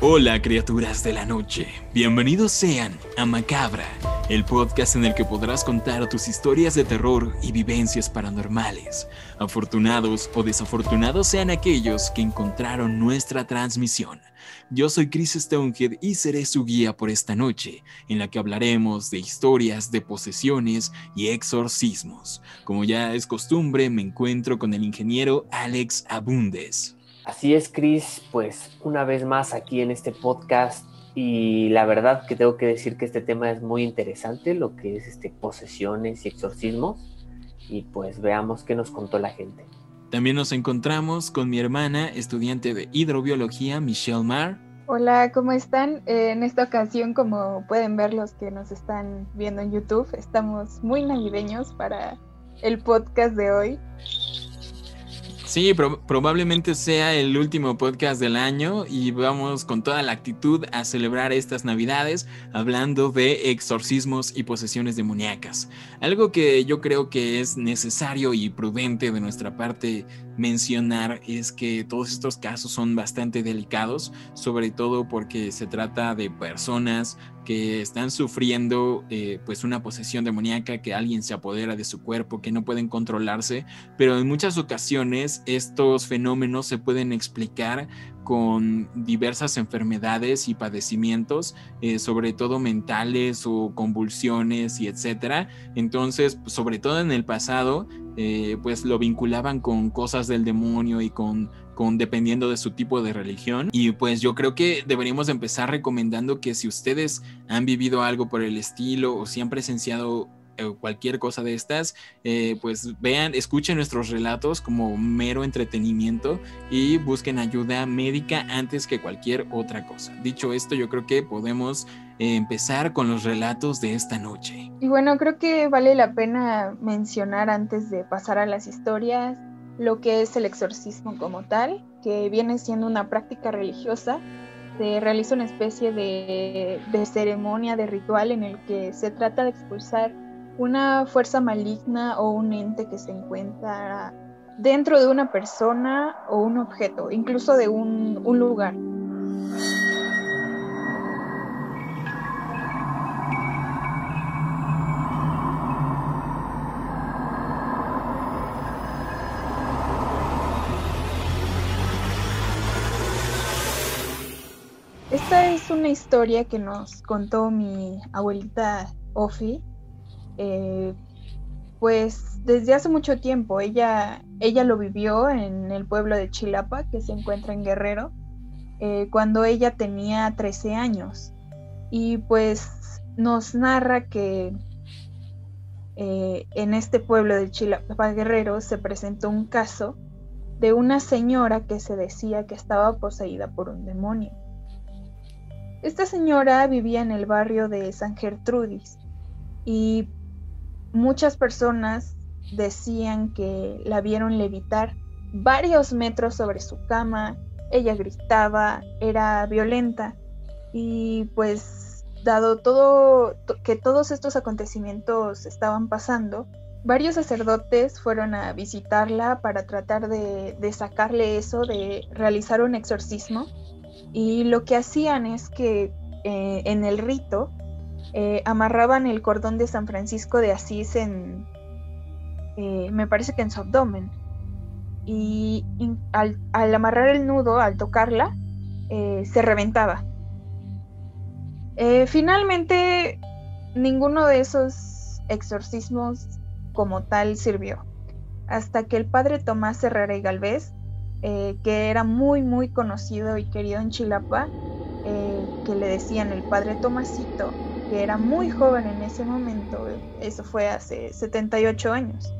Hola criaturas de la noche, bienvenidos sean a Macabra, el podcast en el que podrás contar tus historias de terror y vivencias paranormales. Afortunados o desafortunados sean aquellos que encontraron nuestra transmisión. Yo soy Chris Stonehead y seré su guía por esta noche, en la que hablaremos de historias de posesiones y exorcismos. Como ya es costumbre, me encuentro con el ingeniero Alex Abundes. Así es, Chris, pues una vez más aquí en este podcast y la verdad que tengo que decir que este tema es muy interesante, lo que es este posesiones y exorcismos y pues veamos qué nos contó la gente. También nos encontramos con mi hermana, estudiante de hidrobiología, Michelle Marr. Hola, ¿cómo están? Eh, en esta ocasión, como pueden ver los que nos están viendo en YouTube, estamos muy navideños para el podcast de hoy. Sí, probablemente sea el último podcast del año y vamos con toda la actitud a celebrar estas navidades hablando de exorcismos y posesiones demoníacas. Algo que yo creo que es necesario y prudente de nuestra parte mencionar es que todos estos casos son bastante delicados, sobre todo porque se trata de personas que están sufriendo eh, pues una posesión demoníaca, que alguien se apodera de su cuerpo, que no pueden controlarse, pero en muchas ocasiones estos fenómenos se pueden explicar con diversas enfermedades y padecimientos, eh, sobre todo mentales o convulsiones y etcétera. Entonces, sobre todo en el pasado, eh, pues lo vinculaban con cosas del demonio y con, dependiendo de su tipo de religión. Y pues yo creo que deberíamos empezar recomendando que si ustedes han vivido algo por el estilo o si han presenciado cualquier cosa de estas, eh, pues vean, escuchen nuestros relatos como mero entretenimiento y busquen ayuda médica antes que cualquier otra cosa. Dicho esto, yo creo que podemos eh, empezar con los relatos de esta noche. Y bueno, creo que vale la pena mencionar antes de pasar a las historias lo que es el exorcismo como tal, que viene siendo una práctica religiosa se realiza una especie de, de, ceremonia, de ritual en el que se trata de expulsar una fuerza maligna o un ente que se encuentra dentro de una persona o un objeto, incluso de un, un lugar. Esta es una historia que nos contó mi abuelita Ofi eh, pues desde hace mucho tiempo. Ella, ella lo vivió en el pueblo de Chilapa, que se encuentra en Guerrero, eh, cuando ella tenía 13 años. Y pues nos narra que eh, en este pueblo de Chilapa Guerrero se presentó un caso de una señora que se decía que estaba poseída por un demonio. Esta señora vivía en el barrio de San Gertrudis y muchas personas decían que la vieron levitar varios metros sobre su cama, ella gritaba, era violenta. Y pues dado todo que todos estos acontecimientos estaban pasando, varios sacerdotes fueron a visitarla para tratar de, sacarle eso, de realizar un exorcismo. Y lo que hacían es que eh, en el rito eh, amarraban el cordón de San Francisco de Asís en, eh, me parece que en su abdomen. Y, al, amarrar el nudo, al tocarla, eh, se reventaba. finalmente, ninguno de esos exorcismos como tal sirvió. Hasta que el padre Tomás Herrera y Galvez, que era muy, muy conocido y querido en Chilapa, que le decían el padre Tomasito, que era muy joven en ese momento, eso fue hace 78 años,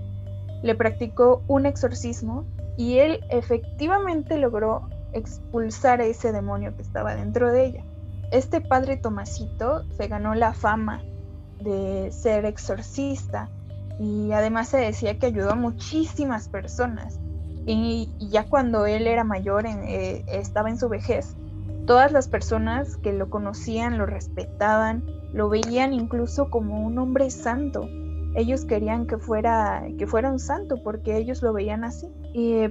le practicó un exorcismo y él efectivamente logró expulsar a ese demonio que estaba dentro de ella. Este padre Tomasito se ganó la fama de ser exorcista y además se decía que ayudó a muchísimas personas. Y, ya cuando él era mayor, eh, estaba en su vejez, todas las personas que lo conocían lo respetaban lo veían incluso como un hombre santo ellos querían que fuera, que fuera un santo porque ellos lo veían así,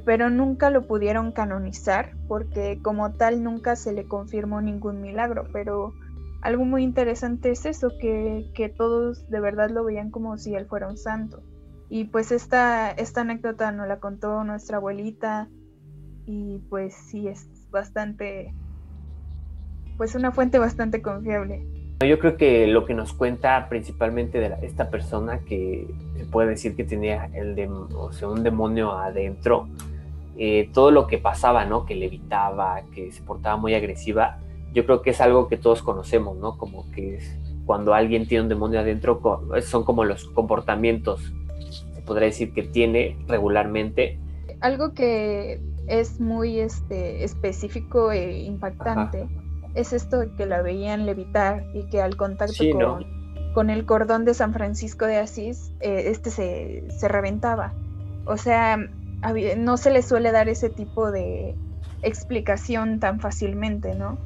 pero nunca lo pudieron canonizar porque como tal nunca se le confirmó ningún milagro, pero algo muy interesante es eso, que, que todos de verdad lo veían como si él fuera un santo. Y pues esta, esta anécdota nos la contó nuestra abuelita y pues sí es bastante, pues una fuente bastante confiable. Yo creo que lo que nos cuenta principalmente de esta persona que se puede decir que tenía el o sea, un demonio adentro, eh, todo lo que pasaba, ¿no? Que le evitaba, que se portaba muy agresiva, yo creo que es algo que todos conocemos, ¿no? Como que es cuando alguien tiene un demonio adentro, son como los comportamientos, se podría decir que tiene regularmente. Algo que es muy este, específico e impactante es esto que la veían levitar y que al contacto con, el cordón de San Francisco de Asís, eh, este se, se, reventaba. O sea, no se le suele dar ese tipo de explicación tan fácilmente, ¿no?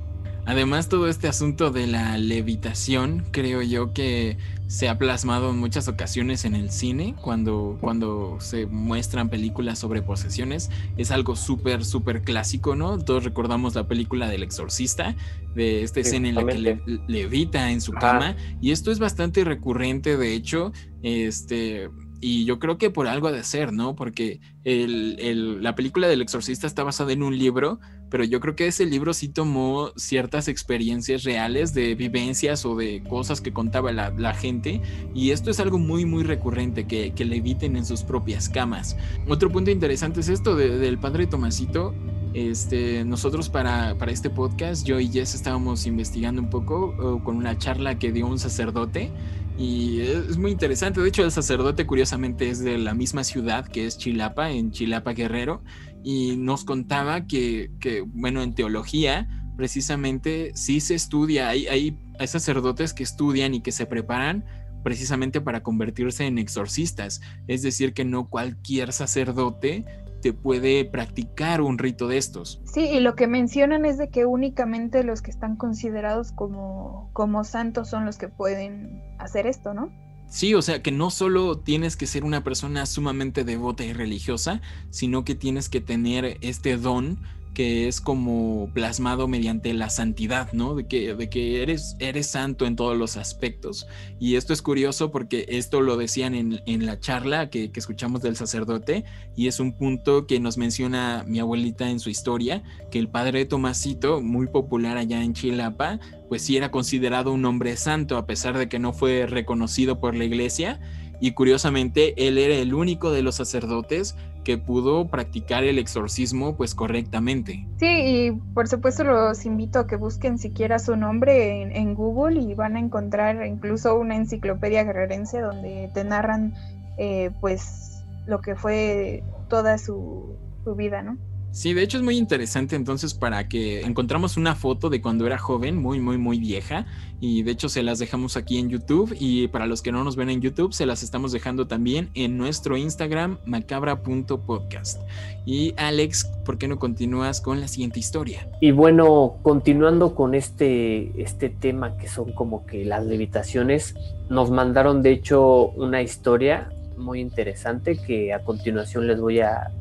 Además, todo este asunto de la levitación, creo yo que se ha plasmado en muchas ocasiones en el cine, cuando, cuando se muestran películas sobre posesiones. Es algo súper, súper clásico, ¿no? Todos recordamos la película del exorcista, de esta escena en la que levita en su cama. Y esto es bastante recurrente, de hecho, este y yo creo que por algo ha de ser, ¿no? Porque la película del exorcista está basada en un libro, pero yo creo que ese libro sí tomó ciertas experiencias reales de vivencias o de cosas que contaba la, gente. Y esto es algo muy, muy recurrente, que, que le eviten en sus propias camas. Otro punto interesante es esto del padre Tomasito. Este, nosotros para, para, este podcast, yo y Jess estábamos investigando un poco con una charla que dio un sacerdote y es muy interesante. De hecho, el sacerdote curiosamente es de la misma ciudad que es Chilapa, en Chilapa Guerrero, y nos contaba que, bueno, en teología, precisamente sí se estudia, hay, hay, hay sacerdotes que estudian y que se preparan precisamente para convertirse en exorcistas. Es decir, que no cualquier sacerdote puede practicar un rito de estos. Sí, y lo que mencionan es de que únicamente los que están considerados como, como santos son los que pueden hacer esto, ¿no? Sí, o sea que no solo tienes que ser una persona sumamente devota y religiosa, sino que tienes que tener este don que es como plasmado mediante la santidad, ¿no? De que, de que eres, eres santo en todos los aspectos. Y esto es curioso porque esto lo decían en, en la charla que, que, escuchamos del sacerdote y es un punto que nos menciona mi abuelita en su historia, que el padre Tomasito, muy popular allá en Chilapa, pues sí era considerado un hombre santo a pesar de que no fue reconocido por la iglesia y curiosamente él era el único de los sacerdotes que pudo practicar el exorcismo pues correctamente. Sí, y por supuesto los invito a que busquen siquiera su nombre en, Google y van a encontrar incluso una enciclopedia guerrerense donde te narran eh, pues lo que fue toda su, su vida, ¿no? Sí, de hecho es muy interesante entonces para que encontramos una foto de cuando era joven, muy, muy, muy vieja. Y de hecho se las dejamos aquí en YouTube. Y para los que no nos ven en YouTube, se las estamos dejando también en nuestro Instagram, macabra.podcast. Y Alex, ¿por qué no continúas con la siguiente historia? Y bueno, continuando con este, este tema que son como que las levitaciones, nos mandaron de hecho una historia muy interesante que a continuación les voy a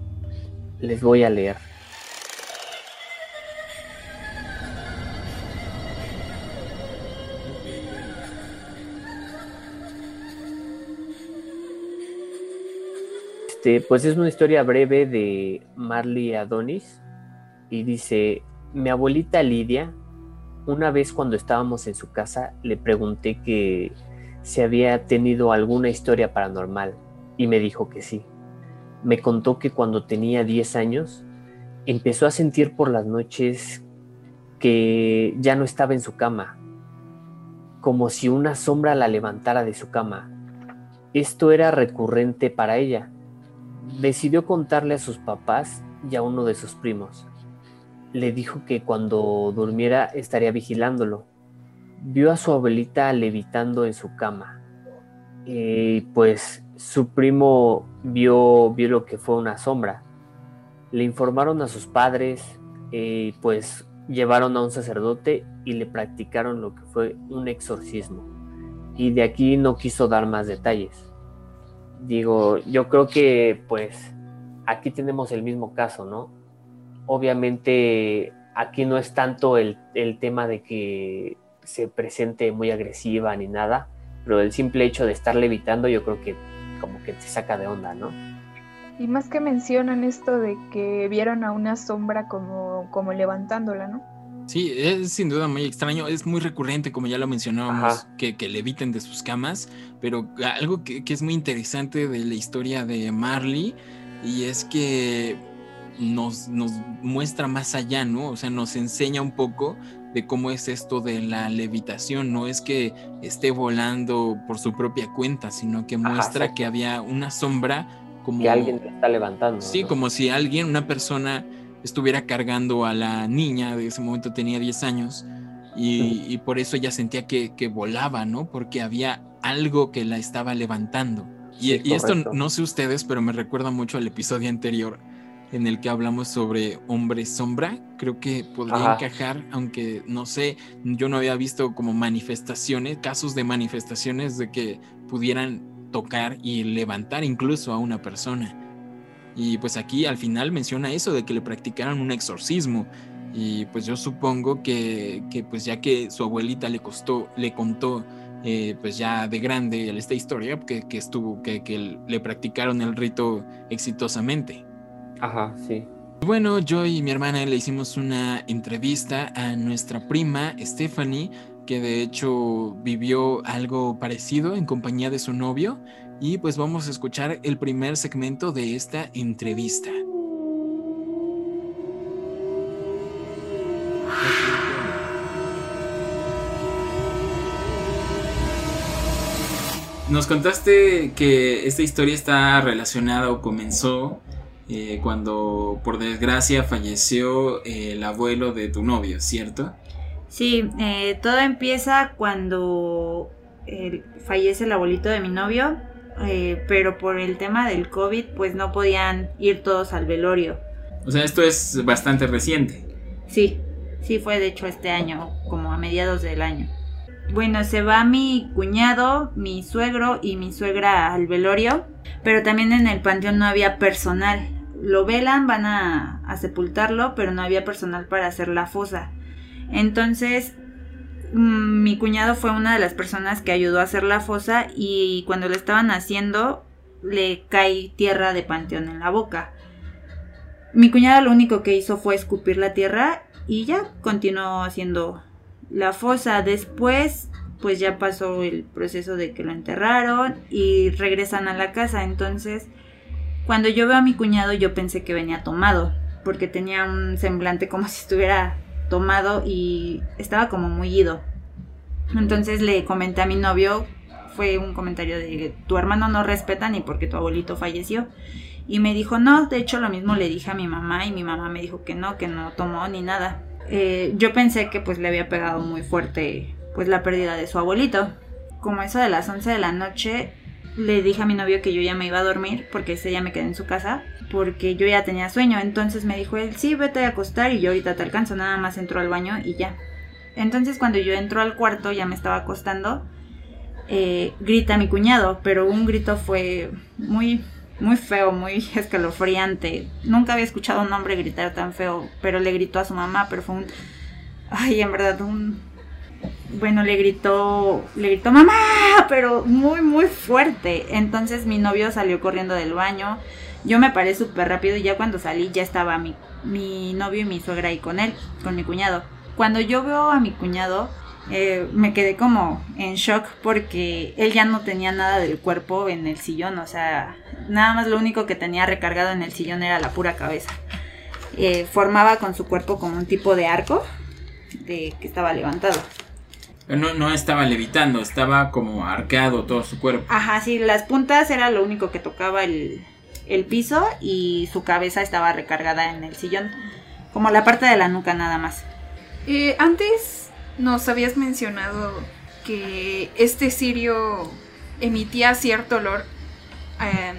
les voy a leer. Este, pues es una historia breve de Marley Adonis y dice, mi abuelita Lidia, una vez cuando estábamos en su casa, le pregunté que si había tenido alguna historia paranormal y me dijo que sí me contó que cuando tenía 10 años empezó a sentir por las noches que ya no estaba en su cama, como si una sombra la levantara de su cama. Esto era recurrente para ella. Decidió contarle a sus papás y a uno de sus primos. Le dijo que cuando durmiera estaría vigilándolo. Vio a su abuelita levitando en su cama. Y pues su primo vio, vio lo que fue una sombra. Le informaron a sus padres, eh, pues llevaron a un sacerdote y le practicaron lo que fue un exorcismo. Y de aquí no quiso dar más detalles. Digo, yo creo que pues aquí tenemos el mismo caso, ¿no? Obviamente aquí no es tanto el, el tema de que se presente muy agresiva ni nada, pero el simple hecho de estar levitando yo creo que como que te saca de onda, ¿no? Y más que mencionan esto de que vieron a una sombra como, como levantándola, ¿no? Sí, es sin duda muy extraño, es muy recurrente, como ya lo mencionábamos, que, que leviten de sus camas, pero algo que, que, es muy interesante de la historia de Marley, y es que nos, nos muestra más allá, ¿no? O sea, nos enseña un poco de cómo es esto de la levitación. No es que esté volando por su propia cuenta, sino que muestra Ajá, que había una sombra como... Que alguien te está levantando. Sí, ¿no? como si alguien, una persona, estuviera cargando a la niña, de ese momento tenía 10 años, y, y por eso ella sentía que, que, volaba, ¿no? Porque había algo que la estaba levantando. Y, sí, y esto no sé ustedes, pero me recuerda mucho al episodio anterior en el que hablamos sobre hombre sombra, creo que podría Ajá. encajar, aunque no sé, yo no había visto como manifestaciones, casos de manifestaciones de que pudieran tocar y levantar incluso a una persona. Y pues aquí al final menciona eso de que le practicaran un exorcismo. Y pues yo supongo que, que pues ya que su abuelita le costó, le contó eh, pues ya de grande esta historia, que, que estuvo, que, que le practicaron el rito exitosamente. Ajá, sí. Bueno, yo y mi hermana le hicimos una entrevista a nuestra prima Stephanie, que de hecho vivió algo parecido en compañía de su novio, y pues vamos a escuchar el primer segmento de esta entrevista. Nos contaste que esta historia está relacionada o comenzó eh, cuando por desgracia falleció eh, el abuelo de tu novio, ¿cierto? Sí, eh, todo empieza cuando fallece el abuelito de mi novio, pero por el tema del COVID pues no podían ir todos al velorio. O sea, esto es bastante reciente. Sí, sí fue de hecho este año, como a mediados del año. Bueno, se va mi cuñado, mi suegro y mi suegra al velorio, pero también en el panteón no había personal. Lo velan, van a, a sepultarlo, pero no había personal para hacer la fosa. Entonces, mmm, mi cuñado fue una de las personas que ayudó a hacer la fosa y cuando lo estaban haciendo le cae tierra de panteón en la boca. Mi cuñado lo único que hizo fue escupir la tierra y ya continuó haciendo la fosa. Después, pues ya pasó el proceso de que lo enterraron y regresan a la casa. Entonces, cuando yo veo a mi cuñado, yo pensé que venía tomado, porque tenía un semblante como si estuviera tomado y estaba como muy ido. Entonces le comenté a mi novio, fue un comentario de tu hermano no respeta ni porque tu abuelito falleció. Y me dijo, no, de hecho lo mismo le dije a mi mamá y mi mamá me dijo que no, que no tomó ni nada eh, yo pensé que pues le había pegado muy fuerte pues la pérdida de su abuelito. Como eso de las 11 de la noche, le dije a mi novio que yo ya me iba a dormir porque ese día me quedé en su casa porque yo ya tenía sueño. Entonces me dijo él, sí, vete a acostar y yo ahorita te alcanzo. Nada más entró al baño y ya. Entonces cuando yo entro al cuarto, ya me estaba acostando, eh, grita mi cuñado, pero un grito fue muy muy feo, muy escalofriante. Nunca había escuchado a un hombre gritar tan feo, pero le gritó a su mamá, pero fue un... Ay, en verdad, un... Bueno, le gritó, le gritó mamá, pero muy, muy fuerte. Entonces mi novio salió corriendo del baño. Yo me paré súper rápido y ya cuando salí ya estaba mi, mi novio y mi suegra ahí con él, con mi cuñado. Cuando yo veo a mi cuñado, eh, me quedé como en shock porque él ya no tenía nada del cuerpo en el sillón, o sea, nada más lo único que tenía recargado en el sillón era la pura cabeza. Eh, formaba con su cuerpo como un tipo de arco de que estaba levantado. No, no estaba levitando, estaba como arqueado todo su cuerpo. Ajá, sí, las puntas era lo único que tocaba el, el piso y su cabeza estaba recargada en el sillón, como la parte de la nuca nada más. Eh, antes nos habías mencionado que este cirio emitía cierto olor eh,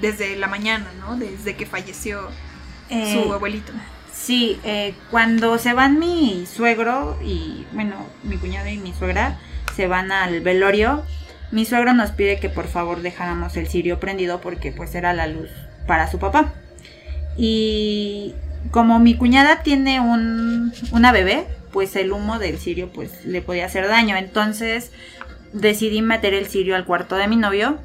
desde la mañana, ¿no? Desde que falleció eh, su abuelito. Sí, eh, cuando se van mi suegro y, bueno, mi cuñado y mi suegra se van al velorio, mi suegro nos pide que por favor dejáramos el cirio prendido porque pues era la luz para su papá. Y como mi cuñada tiene un, una bebé, pues el humo del cirio pues le podía hacer daño. Entonces decidí meter el cirio al cuarto de mi novio.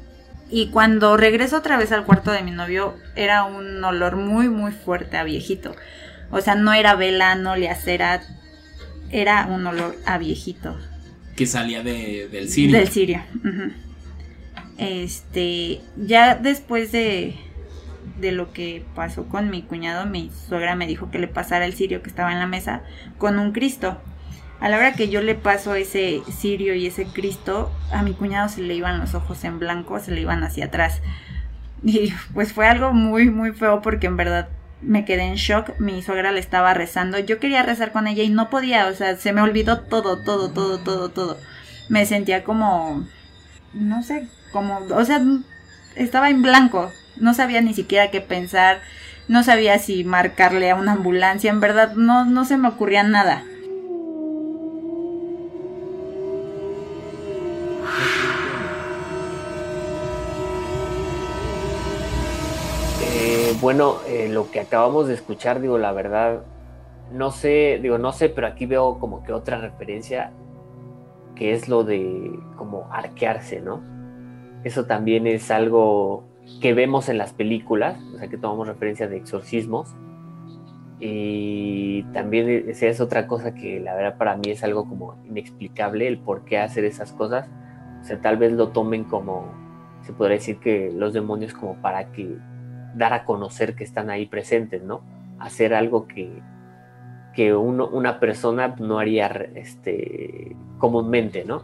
Y cuando regreso otra vez al cuarto de mi novio, era un olor muy, muy fuerte a viejito. O sea, no era vela, no le acera, era un olor a viejito. Que salía de, del cirio. Del cirio. ujú. Este, ya después de, de lo que pasó con mi cuñado, mi suegra me dijo que le pasara el cirio que estaba en la mesa con un Cristo. A la hora que yo le paso ese cirio y ese Cristo, a mi cuñado se le iban los ojos en blanco, se le iban hacia atrás. Y pues fue algo muy, muy feo porque en verdad me quedé en shock. Mi suegra le estaba rezando. Yo quería rezar con ella y no podía. O sea, se me olvidó todo, todo, todo, todo, todo. Me sentía como... No sé, como... O sea, estaba en blanco. No sabía ni siquiera qué pensar. No sabía si marcarle a una ambulancia. En verdad, no, no se me ocurría nada. Bueno, eh, lo que acabamos de escuchar, digo, la verdad, no sé, digo, no sé, pero aquí veo como que otra referencia que es lo de como arquearse, ¿no? Eso también es algo que vemos en las películas, o sea, que tomamos referencia de exorcismos. Y también esa es otra cosa que la verdad para mí es algo como inexplicable, el por qué hacer esas cosas. O sea, tal vez lo tomen como, se podría decir que los demonios como para que dar a conocer que están ahí presentes, ¿no? Hacer algo que, que uno, una persona no haría este, comúnmente, ¿no?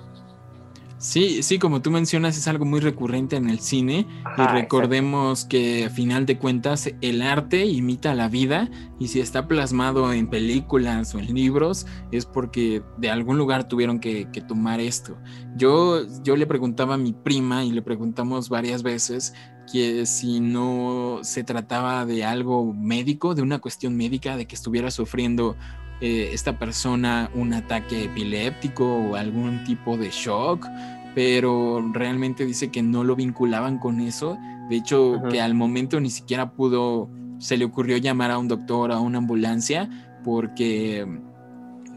Sí, sí, como tú mencionas, es algo muy recurrente en el cine. Ajá, y recordemos que a final de cuentas el arte imita la vida y si está plasmado en películas o en libros es porque de algún lugar tuvieron que, que tomar esto. Yo, yo le preguntaba a mi prima y le preguntamos varias veces que si no se trataba de algo médico, de una cuestión médica, de que estuviera sufriendo eh, esta persona un ataque epiléptico o algún tipo de shock, pero realmente dice que no lo vinculaban con eso. De hecho, Ajá. que al momento ni siquiera pudo, se le ocurrió llamar a un doctor, a una ambulancia, porque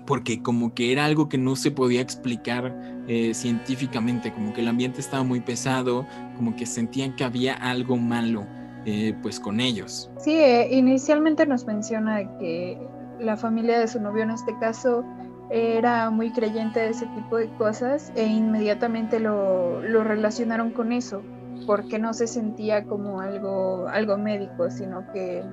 porque como que era algo que no se podía explicar eh, científicamente, como que el ambiente estaba muy pesado, como que sentían que había algo malo eh, pues con ellos. Sí, eh, inicialmente nos menciona que la familia de su novio en este caso era muy creyente de ese tipo de cosas e inmediatamente lo, lo relacionaron con eso, porque no se sentía como algo, algo médico, sino que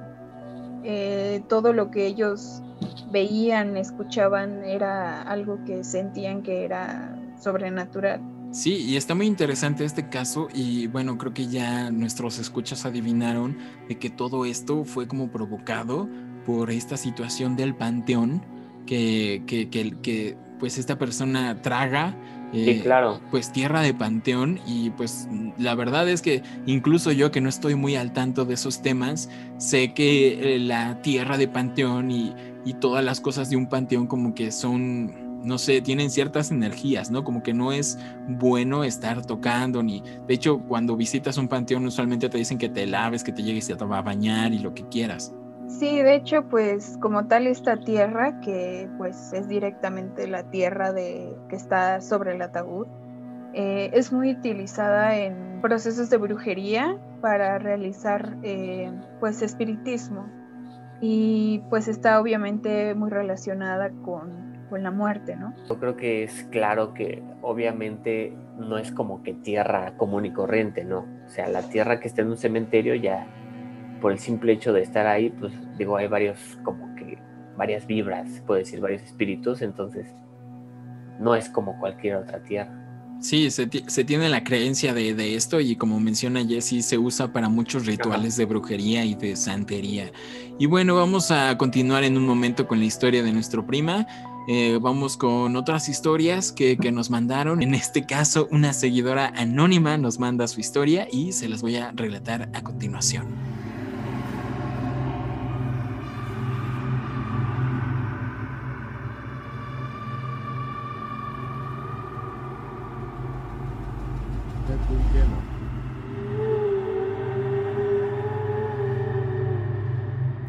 eh, todo lo que ellos veían, escuchaban, era algo que sentían que era sobrenatural. Sí, y está muy interesante este caso y bueno, creo que ya nuestros escuchas adivinaron de que todo esto fue como provocado por esta situación del panteón que, que, que, que, pues esta persona traga. Sí, eh, claro. Pues tierra de panteón y pues la verdad es que incluso yo que no estoy muy al tanto de esos temas, sé que eh, la tierra de panteón y, y todas las cosas de un panteón como que son no sé, tienen ciertas energías, ¿no? Como que no es bueno estar tocando ni... De hecho, cuando visitas un panteón usualmente te dicen que te laves, que te llegues a bañar y lo que quieras. Sí, de hecho, pues como tal esta tierra, que pues es directamente la tierra de, que está sobre el ataúd, eh, es muy utilizada en procesos de brujería para realizar eh, pues espiritismo y pues está obviamente muy relacionada con, con la muerte, ¿no? Yo creo que es claro que obviamente no es como que tierra común y corriente, ¿no? O sea, la tierra que está en un cementerio ya por el simple hecho de estar ahí, pues digo, hay varios, como que varias vibras, se puede decir, varios espíritus, entonces no es como cualquier otra tierra. Sí, se, se tiene la creencia de, de, esto y como menciona Jesse, se usa para muchos rituales de brujería y de santería. Y bueno, vamos a continuar en un momento con la historia de nuestro prima. Eh, vamos con otras historias que, que, nos mandaron. En este caso, una seguidora anónima nos manda su historia y se las voy a relatar a continuación.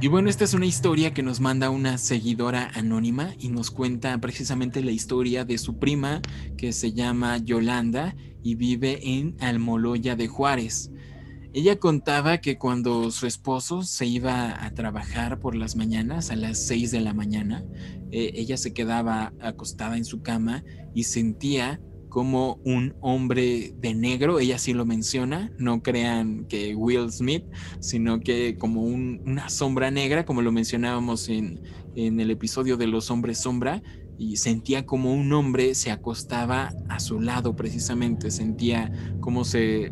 Y bueno, esta es una historia que nos manda una seguidora anónima y nos cuenta precisamente la historia de su prima que se llama Yolanda y vive en Almoloya de Juárez. Ella contaba que cuando su esposo se iba a trabajar por las mañanas, a las 6 de la mañana, eh, ella se quedaba acostada en su cama y sentía como un hombre de negro, ella sí lo menciona, no crean que Will Smith, sino que como una sombra negra, como lo mencionábamos en, en el episodio de los hombres sombra, y sentía como un hombre se acostaba a su lado precisamente, sentía como se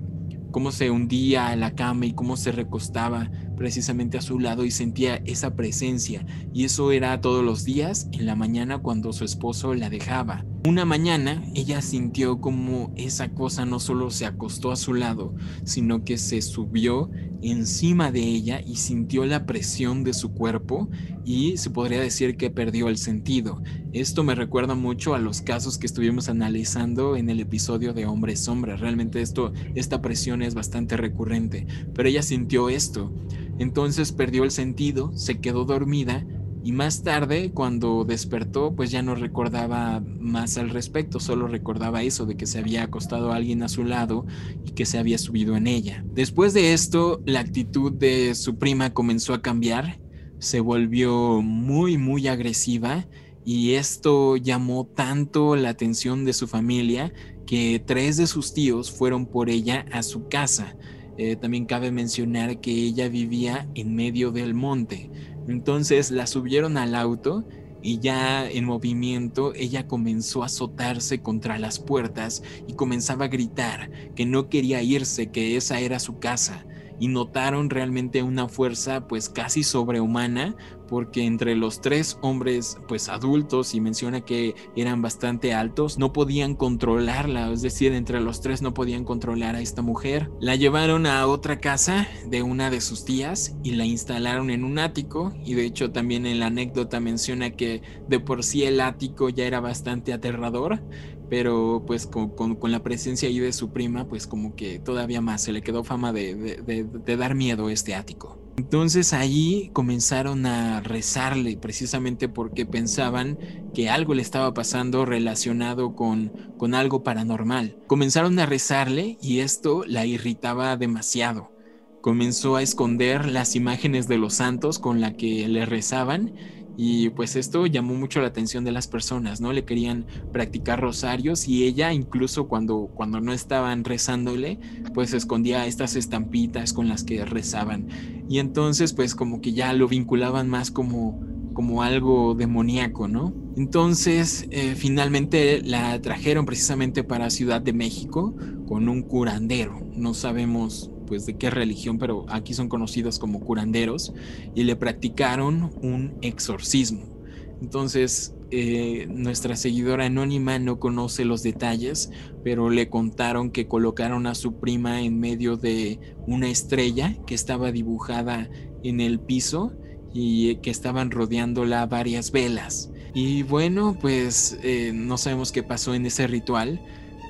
cómo se hundía a la cama y cómo se recostaba precisamente a su lado y sentía esa presencia. Y eso era todos los días en la mañana cuando su esposo la dejaba. Una mañana ella sintió como esa cosa no solo se acostó a su lado, sino que se subió encima de ella y sintió la presión de su cuerpo y se podría decir que perdió el sentido. Esto me recuerda mucho a los casos que estuvimos analizando en el episodio de Hombre Sombra. Realmente esto, esta presión es bastante recurrente, pero ella sintió esto. Entonces perdió el sentido, se quedó dormida y más tarde, cuando despertó, pues ya no recordaba más al respecto, solo recordaba eso de que se había acostado alguien a su lado y que se había subido en ella. Después de esto, la actitud de su prima comenzó a cambiar, se volvió muy, muy agresiva y esto llamó tanto la atención de su familia que tres de sus tíos fueron por ella a su casa. Eh, también cabe mencionar que ella vivía en medio del monte, entonces la subieron al auto y ya en movimiento ella comenzó a azotarse contra las puertas y comenzaba a gritar que no quería irse, que esa era su casa. Y notaron realmente una fuerza pues casi sobrehumana porque entre los tres hombres pues adultos y menciona que eran bastante altos no podían controlarla, es decir, entre los tres no podían controlar a esta mujer. La llevaron a otra casa de una de sus tías y la instalaron en un ático y de hecho también en la anécdota menciona que de por sí el ático ya era bastante aterrador pero pues con, la presencia ahí de su prima, pues como que todavía más se le quedó fama de, dar miedo a este ático. Entonces ahí comenzaron a rezarle precisamente porque pensaban que algo le estaba pasando relacionado con, con algo paranormal. Comenzaron a rezarle y esto la irritaba demasiado. Comenzó a esconder las imágenes de los santos con la que le rezaban y pues esto llamó mucho la atención de las personas, ¿no? Le querían practicar rosarios y ella incluso cuando, cuando no estaban rezándole, pues escondía estas estampitas con las que rezaban. Y entonces pues como que ya lo vinculaban más como, como algo demoníaco, ¿no? Entonces eh, finalmente la trajeron precisamente para Ciudad de México con un curandero. No sabemos pues de qué religión, pero aquí son conocidos como curanderos, y le practicaron un exorcismo. Entonces, eh, nuestra seguidora anónima no conoce los detalles, pero le contaron que colocaron a su prima en medio de una estrella que estaba dibujada en el piso y que estaban rodeándola varias velas. Y bueno, pues eh, no sabemos qué pasó en ese ritual,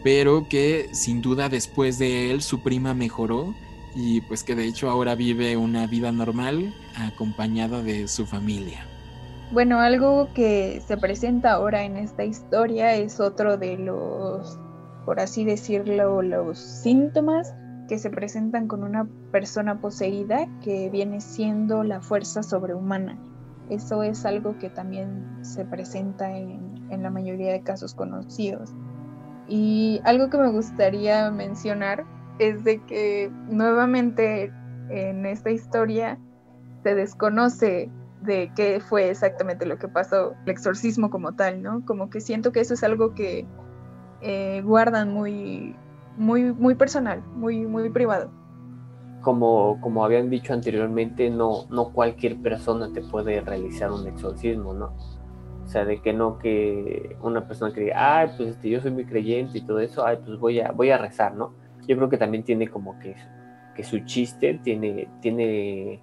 pero que sin duda después de él su prima mejoró y pues que de hecho ahora vive una vida normal acompañada de su familia. Bueno, algo que se presenta ahora en esta historia es otro de los, por así decirlo, los síntomas que se presentan con una persona poseída que viene siendo la fuerza sobrehumana. Eso es algo que también se presenta en, en la mayoría de casos conocidos. Y algo que me gustaría mencionar es de que nuevamente en esta historia se desconoce de qué fue exactamente lo que pasó, el exorcismo como tal, ¿no? Como que siento que eso es algo que eh, guardan muy, muy, muy personal, muy, muy privado. Como, como habían dicho anteriormente, no, no cualquier persona te puede realizar un exorcismo, ¿no? O sea, de que no que una persona que diga, ay, pues este, yo soy muy creyente y todo eso, ay, pues voy a, voy a rezar, ¿no? Yo creo que también tiene como que, que su chiste, tiene, tiene,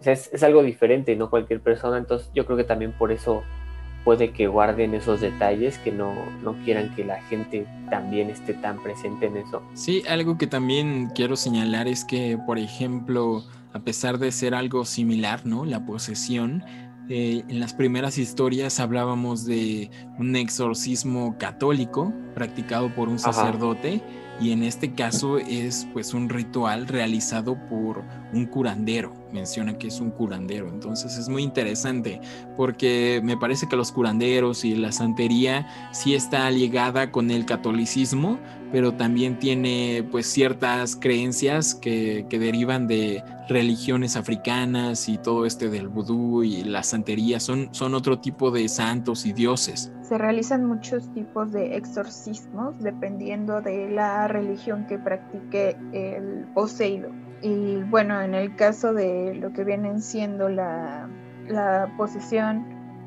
es, algo diferente, no cualquier persona, entonces yo creo que también por eso puede que guarden esos detalles, que no, no quieran que la gente también esté tan presente en eso. Sí, algo que también quiero señalar es que, por ejemplo, a pesar de ser algo similar, ¿no? La posesión, eh, en las primeras historias hablábamos de un exorcismo católico practicado por un sacerdote y en este caso es pues un ritual realizado por un curandero menciona que es un curandero. Entonces es muy interesante porque me parece que los curanderos y la santería sí está ligada con el catolicismo, pero también tiene pues ciertas creencias que, que derivan de religiones africanas y todo este del vudú y la santería son, son otro tipo de santos y dioses. Se realizan muchos tipos de exorcismos dependiendo de la religión que practique el poseído. Y bueno, en el caso de lo que vienen siendo la, posesión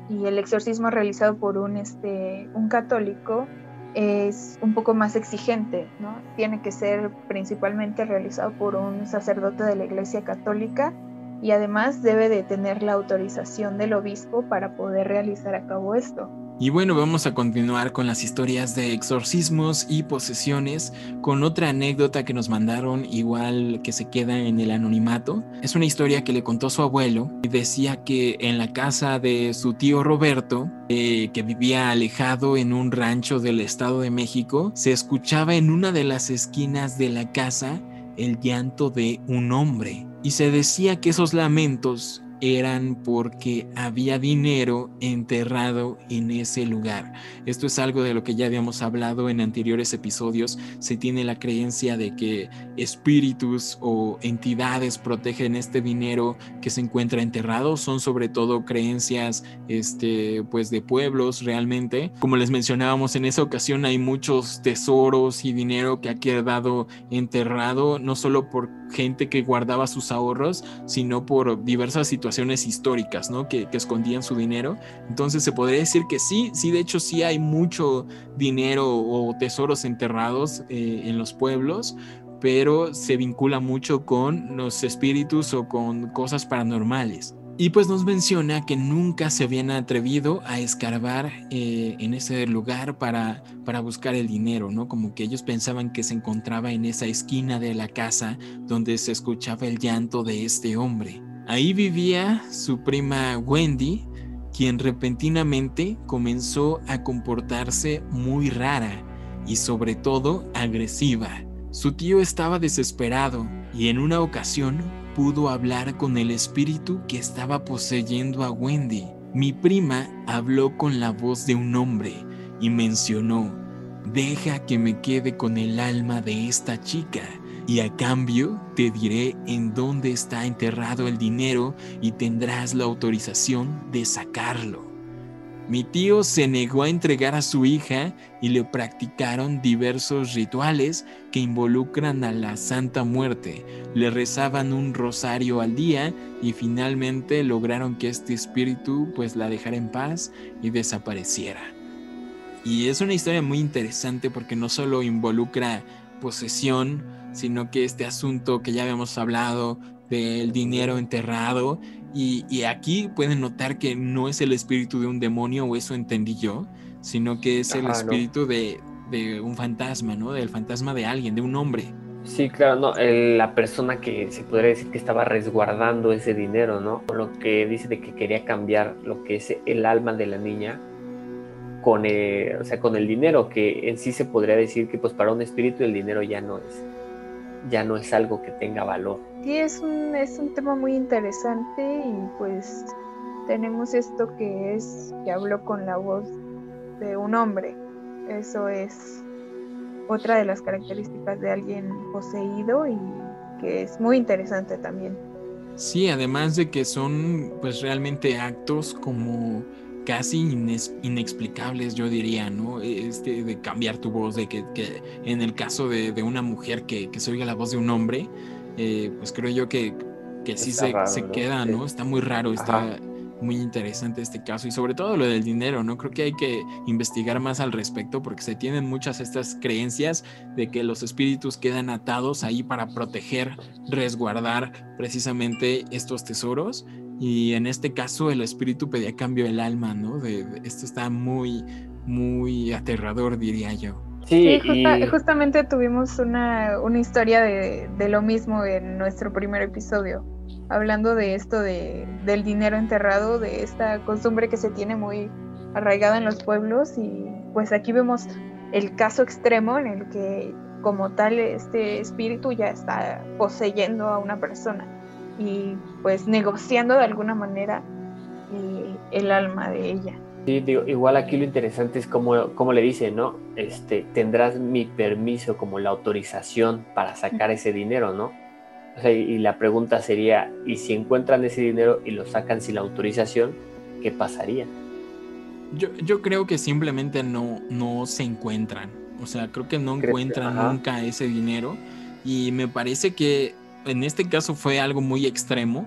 y el exorcismo realizado por un, este, un católico, es un poco más exigente, ¿no? Tiene que ser principalmente realizado por un sacerdote de la Iglesia Católica y además debe de tener la autorización del obispo para poder realizar a cabo esto. Y bueno, vamos a continuar con las historias de exorcismos y posesiones con otra anécdota que nos mandaron igual que se queda en el anonimato. Es una historia que le contó su abuelo y decía que en la casa de su tío Roberto, eh, que vivía alejado en un rancho del Estado de México, se escuchaba en una de las esquinas de la casa el llanto de un hombre y se decía que esos lamentos eran porque había dinero enterrado en ese lugar. Esto es algo de lo que ya habíamos hablado en anteriores episodios. Se tiene la creencia de que espíritus o entidades protegen este dinero que se encuentra enterrado. Son sobre todo creencias este, pues de pueblos realmente. Como les mencionábamos en esa ocasión hay muchos tesoros y dinero que ha quedado enterrado no solo por gente que guardaba sus ahorros, sino por diversas situaciones históricas, ¿no? Que, escondían su dinero. Entonces se podría decir que sí, sí, de hecho sí hay mucho dinero o tesoros enterrados eh, en los pueblos, pero se vincula mucho con los espíritus o con cosas paranormales. Y pues nos menciona que nunca se habían atrevido a escarbar eh, en ese lugar para, para buscar el dinero, ¿no? Como que ellos pensaban que se encontraba en esa esquina de la casa donde se escuchaba el llanto de este hombre. Ahí vivía su prima Wendy, quien repentinamente comenzó a comportarse muy rara y sobre todo agresiva. Su tío estaba desesperado y en una ocasión pudo hablar con el espíritu que estaba poseyendo a Wendy. Mi prima habló con la voz de un hombre y mencionó, deja que me quede con el alma de esta chica y a cambio te diré en dónde está enterrado el dinero y tendrás la autorización de sacarlo. Mi tío se negó a entregar a su hija y le practicaron diversos rituales que involucran a la Santa Muerte. Le rezaban un rosario al día y finalmente lograron que este espíritu pues la dejara en paz y desapareciera. Y es una historia muy interesante porque no solo involucra posesión, sino que este asunto que ya habíamos hablado del dinero enterrado y, aquí pueden notar que no es el espíritu de un demonio, o eso entendí yo, sino que es el espíritu de, un fantasma, ¿no? Del fantasma de alguien, de un hombre. Sí, claro, no, la persona que se podría decir que estaba resguardando ese dinero, ¿no? Lo que dice de que quería cambiar lo que es el alma de la niña con el, o sea, con el dinero, que en sí se podría decir que pues para un espíritu el dinero ya no es, ya no es algo que tenga valor. Sí, es un, es un tema muy interesante y pues tenemos esto que es que habló con la voz de un hombre. Eso es otra de las características de alguien poseído y que es muy interesante también. Sí, además de que son pues realmente actos como casi inexplicables, yo diría, ¿no? Este, de cambiar tu voz, de que, en el caso de, una mujer que, que, se oiga la voz de un hombre, eh, pues creo yo que, que sí se, se, queda, ¿no? Está muy raro, está muy interesante este caso y sobre todo lo del dinero, ¿no? Creo que hay que investigar más al respecto porque se tienen muchas estas creencias de que los espíritus quedan atados ahí para proteger, resguardar precisamente estos tesoros y en este caso el espíritu pedía cambio del alma, ¿no? De, de- esto está muy, muy aterrador, diría yo. Sí, Sí, justa- y- justamente tuvimos una, una historia de, de lo mismo en nuestro primer episodio, hablando de esto de, del dinero enterrado, de esta costumbre que se tiene muy arraigada en los pueblos y pues aquí vemos el caso extremo en el que como tal este espíritu ya está poseyendo a una persona y pues negociando de alguna manera eh, el alma de ella. Sí, digo, igual aquí lo interesante es cómo, cómo le dice, ¿no? Este, tendrás mi permiso como la autorización para sacar ese dinero, ¿no? O sea, y, la pregunta sería, ¿y si encuentran ese dinero y lo sacan sin la autorización, qué pasaría? Yo, yo creo que simplemente no, no se encuentran. O sea, creo que no ¿Crees que- encuentran ajá. nunca ese dinero. Y me parece que en este caso fue algo muy extremo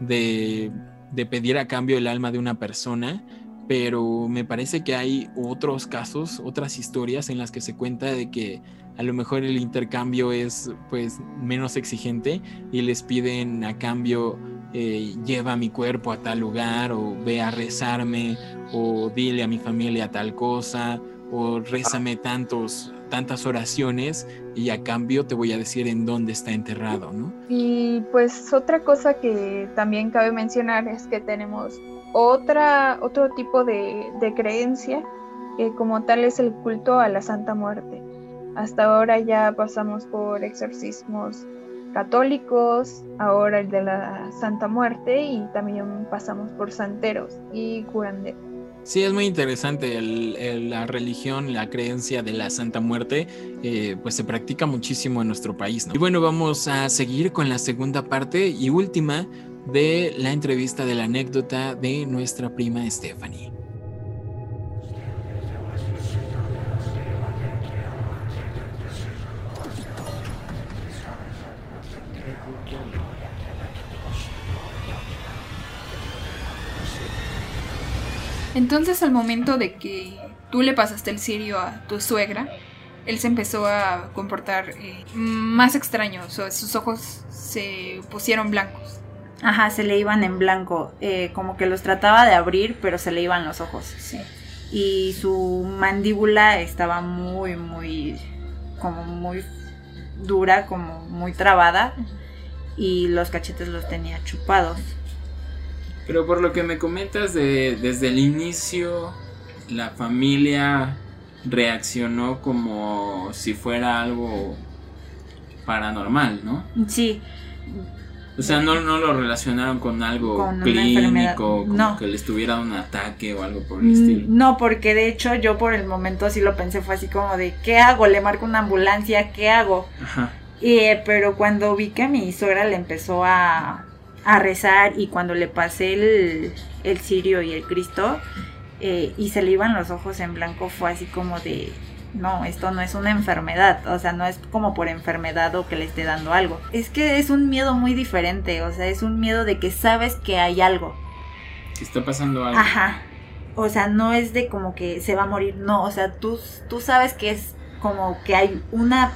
de, de pedir a cambio el alma de una persona. Pero me parece que hay otros casos, otras historias en las que se cuenta de que a lo mejor el intercambio es pues menos exigente y les piden a cambio eh, lleva mi cuerpo a tal lugar o ve a rezarme o dile a mi familia tal cosa, o rézame tantos, tantas oraciones y a cambio te voy a decir en dónde está enterrado, ¿no? Y pues otra cosa que también cabe mencionar es que tenemos otra, otro tipo de, de creencia, que como tal es el culto a la Santa Muerte. Hasta ahora ya pasamos por exorcismos católicos, ahora el de la Santa Muerte y también pasamos por santeros y curanderos. Sí, es muy interesante el- la religión, la creencia de la Santa Muerte, eh, pues se practica muchísimo en nuestro país. ¿no? Y bueno, vamos a seguir con la segunda parte y última de la entrevista de la anécdota de nuestra prima Stephanie. Entonces al momento de que tú le pasaste el cirio a tu suegra, él se empezó a comportar eh, más extraño, o sea, sus ojos se pusieron blancos. Ajá, se le iban en blanco, eh, como que los trataba de abrir, pero se le iban los ojos. Sí. Y su mandíbula estaba muy, muy, como muy dura, como muy trabada. Y los cachetes los tenía chupados. Pero por lo que me comentas de desde el inicio, la familia reaccionó como si fuera algo paranormal, ¿no? Sí, O sea, no, no lo relacionaron con algo Con clínico, como No. que les tuviera un ataque o algo por el estilo. Mm, No, porque de hecho yo por el momento sí lo pensé, fue así como de, ¿qué hago? Le marco una ambulancia, ¿qué hago? Ajá. Y, eh, pero cuando vi que mi suegra le empezó a, a rezar y cuando le pasé el, el cirio y el Cristo eh, y se le iban los ojos en blanco, fue así como de, no, esto no es una enfermedad, o sea, no es como por enfermedad o que le esté dando algo. Es que es un miedo muy diferente, o sea, es un miedo de que sabes que hay algo. Que está pasando algo. Ajá. O sea, no es de como que se va a morir, no, o sea, tú, tú sabes que es como que hay una,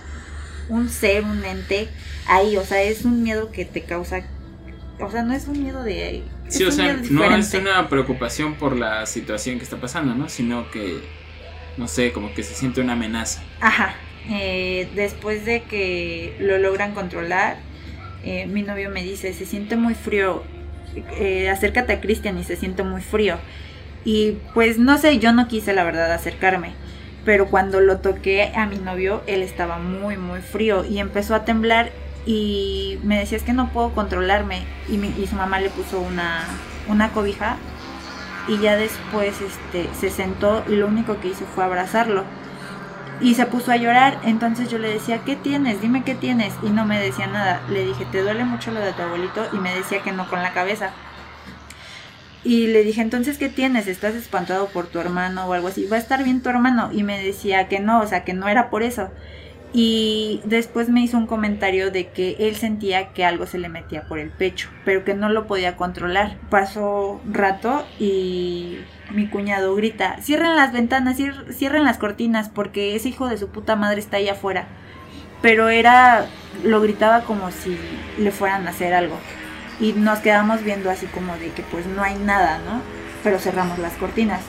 un ser, un ente ahí, o sea, es un miedo que te causa, o sea, no es un miedo de... es Sí, o sea, no es una preocupación por la situación que está pasando, ¿no? Sino que, no sé, como que se siente una amenaza. Ajá. Eh, después de que lo logran controlar, eh, mi novio me dice, se siente muy frío, eh, acércate a Cristian y se siente muy frío. Y pues no sé, yo no quise la verdad acercarme. Pero cuando lo toqué a mi novio, él estaba muy, muy frío y empezó a temblar y me decía es que no puedo controlarme. Y, mi- y su mamá le puso una, una cobija y ya después este, se sentó y lo único que hizo fue abrazarlo. Y se puso a llorar, entonces yo le decía, ¿qué tienes? Dime qué tienes. Y no me decía nada. Le dije, ¿te duele mucho lo de tu abuelito? Y me decía que no con la cabeza. Y le dije, entonces, ¿qué tienes? ¿Estás espantado por tu hermano o algo así? ¿Va a estar bien tu hermano? Y me decía que no, o sea, que no era por eso. Y después me hizo un comentario de que él sentía que algo se le metía por el pecho, pero que no lo podía controlar. Pasó rato y mi cuñado grita, cierren las ventanas, cier- cierren las cortinas, porque ese hijo de su puta madre está allá afuera. Pero era, lo gritaba como si le fueran a hacer algo. Y nos quedamos viendo así como de que pues no hay nada, ¿no? Pero cerramos las cortinas.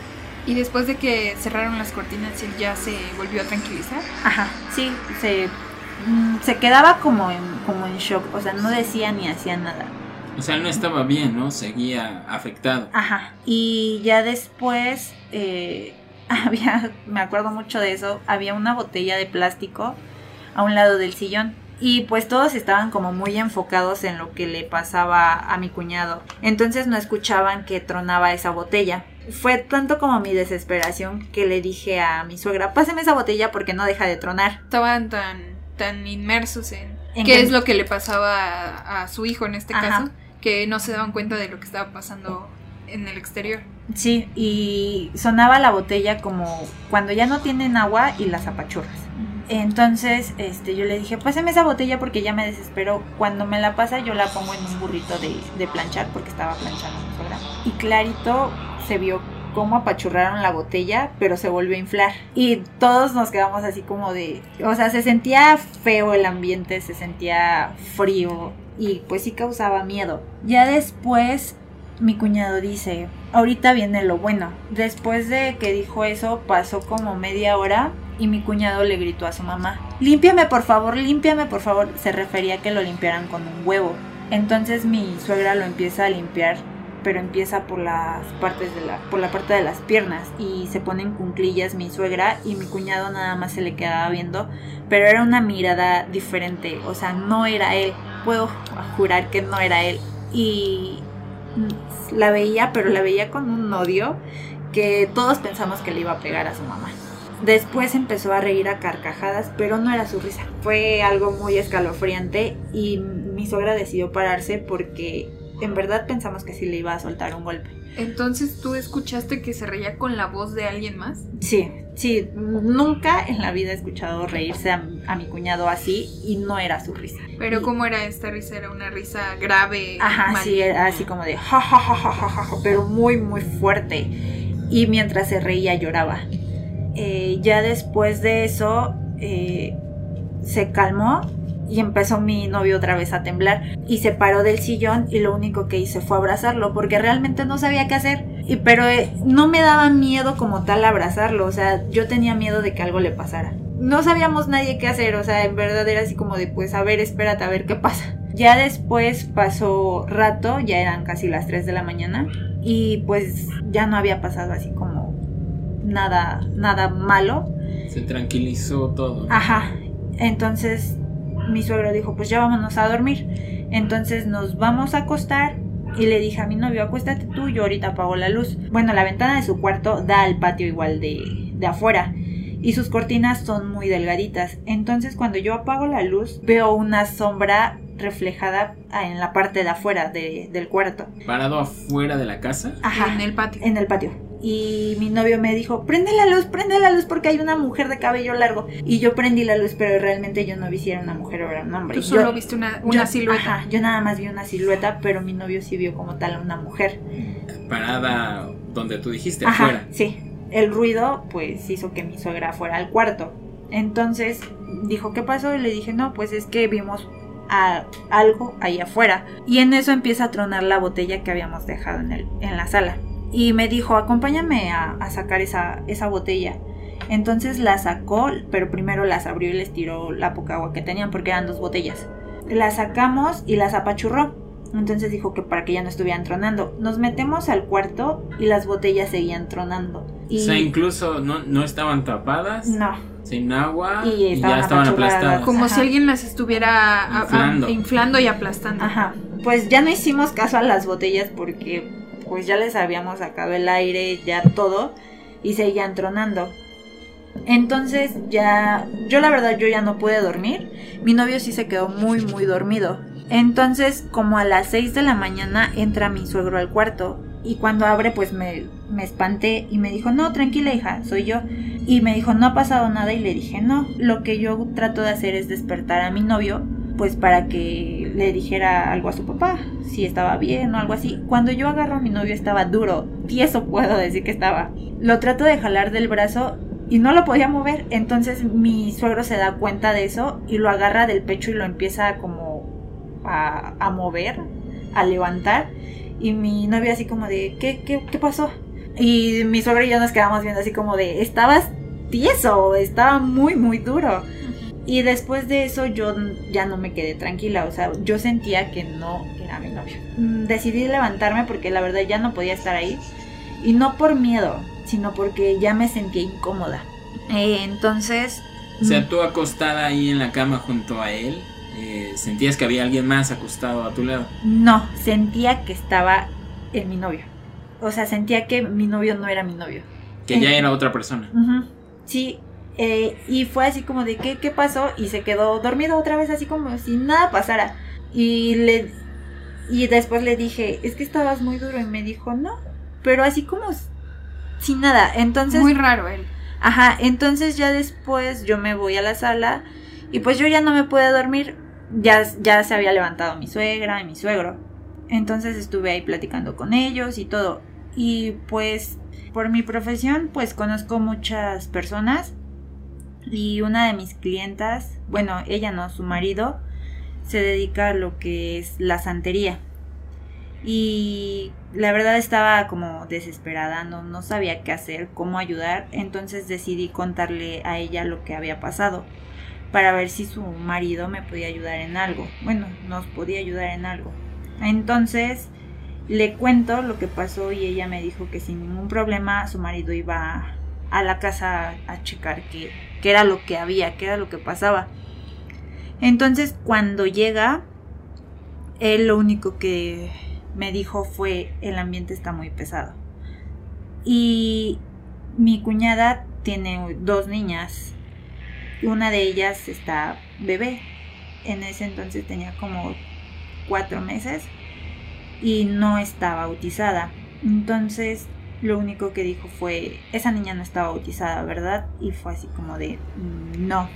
Y después de que cerraron las cortinas, él ya se volvió a tranquilizar. Ajá, sí, se, mm, se quedaba como en, como en shock, o sea, no decía ni hacía nada. O sea, él no estaba bien, ¿no? Seguía afectado. Ajá. Y ya después eh, había, me acuerdo mucho de eso, había una botella de plástico a un lado del sillón. Y pues todos estaban como muy enfocados en lo que le pasaba a mi cuñado. Entonces no escuchaban que tronaba esa botella. Fue tanto como mi desesperación que le dije a mi suegra, páseme esa botella porque no deja de tronar. Estaban tan, tan inmersos en, En qué es lo que le pasaba a, a su hijo en este Ajá. caso, que no se daban cuenta de lo que estaba pasando en el exterior. Sí, y sonaba la botella como cuando ya no tienen agua y las apachurras. Entonces, este, yo le dije, pásame esa botella porque ya me desespero. Cuando me la pasa, yo la pongo en un burrito de, de planchar porque estaba planchando mi suegra. Y clarito se vio cómo apachurraron la botella, pero se volvió a inflar. Y todos nos quedamos así como de, o sea, se sentía feo el ambiente, se sentía frío y pues sí causaba miedo. Ya después mi cuñado dice, ahorita viene lo bueno. Después de que dijo eso, pasó como media hora y mi cuñado le gritó a su mamá, límpiame por favor, límpiame por favor. Se refería a que lo limpiaran con un huevo. Entonces mi suegra lo empieza a limpiar, pero empieza por las partes de la, por la parte de las piernas y se pone en cunclillas mi suegra y mi cuñado nada más se le quedaba viendo, pero era una mirada diferente, o sea, no era él. Puedo jurar que no era él. Y la veía, pero la veía con un odio que todos pensamos que le iba a pegar a su mamá. Después empezó a reír a carcajadas, pero no era su risa. Fue algo muy escalofriante y mi suegra decidió pararse porque en verdad pensamos que sí le iba a soltar un golpe. Entonces tú escuchaste que se reía con la voz de alguien más. Sí, sí, nunca en la vida he escuchado reírse a, a mi cuñado así y no era su risa. Pero Y- ¿cómo era esta risa? Era una risa grave. Ajá, sí, maligna. era así como de ja, ja, ja, ja, ja, ja, ja, pero muy, muy fuerte. Y mientras se reía lloraba. Eh, ya después de eso eh, se calmó y empezó mi novio otra vez a temblar y se paró del sillón y lo único que hice fue abrazarlo porque realmente no sabía qué hacer y pero eh, no me daba miedo como tal abrazarlo o sea yo tenía miedo de que algo le pasara no sabíamos nadie qué hacer o sea en verdad era así como de pues a ver espérate a ver qué pasa ya después pasó rato ya eran casi las 3 de la mañana y pues ya no había pasado así como nada nada malo Se tranquilizó todo. Ajá. Entonces mi suegro dijo, pues ya vámonos a dormir. Entonces nos vamos a acostar y le dije a mi novio, acuéstate tú, yo ahorita apago la luz. Bueno, la ventana de su cuarto da al patio igual de, de afuera y sus cortinas son muy delgaditas. Entonces cuando yo apago la luz veo una sombra reflejada en la parte de afuera de- del cuarto. Parado afuera de la casa. Ajá. En el patio. En el patio. Y mi novio me dijo, prende la luz, prende la luz porque hay una mujer de cabello largo. Y yo prendí la luz, pero realmente yo no vi si era una mujer o era un hombre. Tú Yo- solo viste una, una yo- silueta. Ajá, yo nada más vi una silueta, pero mi novio sí vio como tal una mujer. Parada donde tú dijiste, Ajá, afuera. sí. El ruido pues hizo que mi suegra fuera al cuarto. Entonces dijo, ¿qué pasó? Y le dije, no, pues es que vimos a algo ahí afuera. Y en eso empieza a tronar la botella que habíamos dejado en, el, en la sala. Y me dijo, acompáñame a, a sacar esa, esa botella. Entonces la sacó, pero primero las abrió y les tiró la poca agua que tenían porque eran dos botellas. Las sacamos y las apachurró. Entonces dijo que para que ya no estuvieran tronando. Nos metemos al cuarto y las botellas seguían tronando. Y O sea, incluso no, no estaban tapadas, no, sin agua, Y ya estaban aplastadas. Como Ajá. si alguien las estuviera a- a- Inflando. inflando y aplastando. Ajá. Pues ya no hicimos caso a las botellas porque pues ya les habíamos sacado el aire, ya todo y seguían tronando. Entonces ya, yo la verdad yo ya no pude dormir. Mi novio sí se quedó muy muy dormido. Entonces como a las 6 de la mañana entra mi suegro al cuarto y cuando abre pues me, me espanté y me dijo, no, tranquila hija, soy yo. Y me dijo, no ha pasado nada y le dije, no, lo que yo trato de hacer es despertar a mi novio pues para que le dijera algo a su papá, si estaba bien o algo así. Cuando yo agarro a mi novio estaba duro, tieso puedo decir que estaba. Lo trato de jalar del brazo y no lo podía mover, entonces mi suegro se da cuenta de eso y lo agarra del pecho y lo empieza como a, a mover a levantar y mi novio así como de, ¿qué, qué, qué pasó? Y mi suegro y yo nos quedamos viendo así como de, estabas tieso, estaba muy, muy duro. Y después de eso yo ya no me quedé tranquila, o sea, yo sentía que no era mi novio. Mm, Decidí levantarme porque la verdad ya no podía estar ahí. Y no por miedo, sino porque ya me sentía incómoda. Eh, entonces... O sea, tú acostada ahí en la cama junto a él, eh, sentías que había alguien más acostado a tu lado. No, sentía que estaba en mi novio. O sea, sentía que mi novio no era mi novio. Que ya era otra persona. Sí, eh, y fue así como de ¿qué, qué pasó y se quedó dormido otra vez así como si nada pasara. Y le y después le dije, "Es que estabas muy duro" y me dijo, "No", pero así como sin nada. Entonces, Muy raro él. ajá, entonces ya después yo me voy a la sala y pues yo ya no me pude dormir. Ya ya se había levantado mi suegra y mi suegro. Entonces estuve ahí platicando con ellos y todo. Y pues por mi profesión pues conozco muchas personas y una de mis clientas, bueno, ella no, su marido, se dedica a lo que es la santería. Y la verdad estaba como desesperada, no, no sabía qué hacer, cómo ayudar, entonces decidí contarle a ella lo que había pasado para ver si su marido me podía ayudar en algo. Bueno, nos podía ayudar en algo. Entonces le cuento lo que pasó y ella me dijo que sin ningún problema su marido iba a la casa a checar qué, qué era lo que había, qué era lo que pasaba. Entonces cuando llega, él lo único que me dijo fue el ambiente está muy pesado. Y mi cuñada tiene dos niñas. Una de ellas está bebé. En ese entonces tenía como cuatro meses y no está bautizada. Entonces lo único que dijo fue, esa niña no está bautizada, ¿verdad? Y fue así como de, "Mm, no.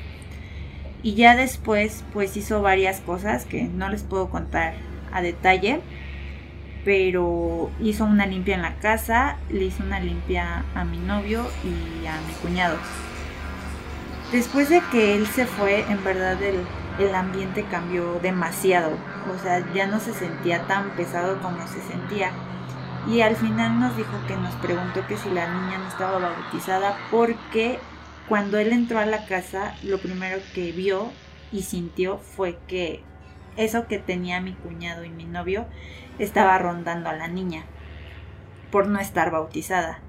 Y ya después pues hizo varias cosas que no les puedo contar a detalle, pero hizo una limpia en la casa, le hizo una limpia a mi novio y a mi cuñado. Después de que él se fue, en verdad el, el ambiente cambió demasiado. O sea, ya no se sentía tan pesado como se sentía. Y al final nos dijo que nos preguntó que si la niña no estaba bautizada porque cuando él entró a la casa, lo primero que vio y sintió fue que eso que tenía mi cuñado y mi novio estaba rondando a la niña por no estar bautizada.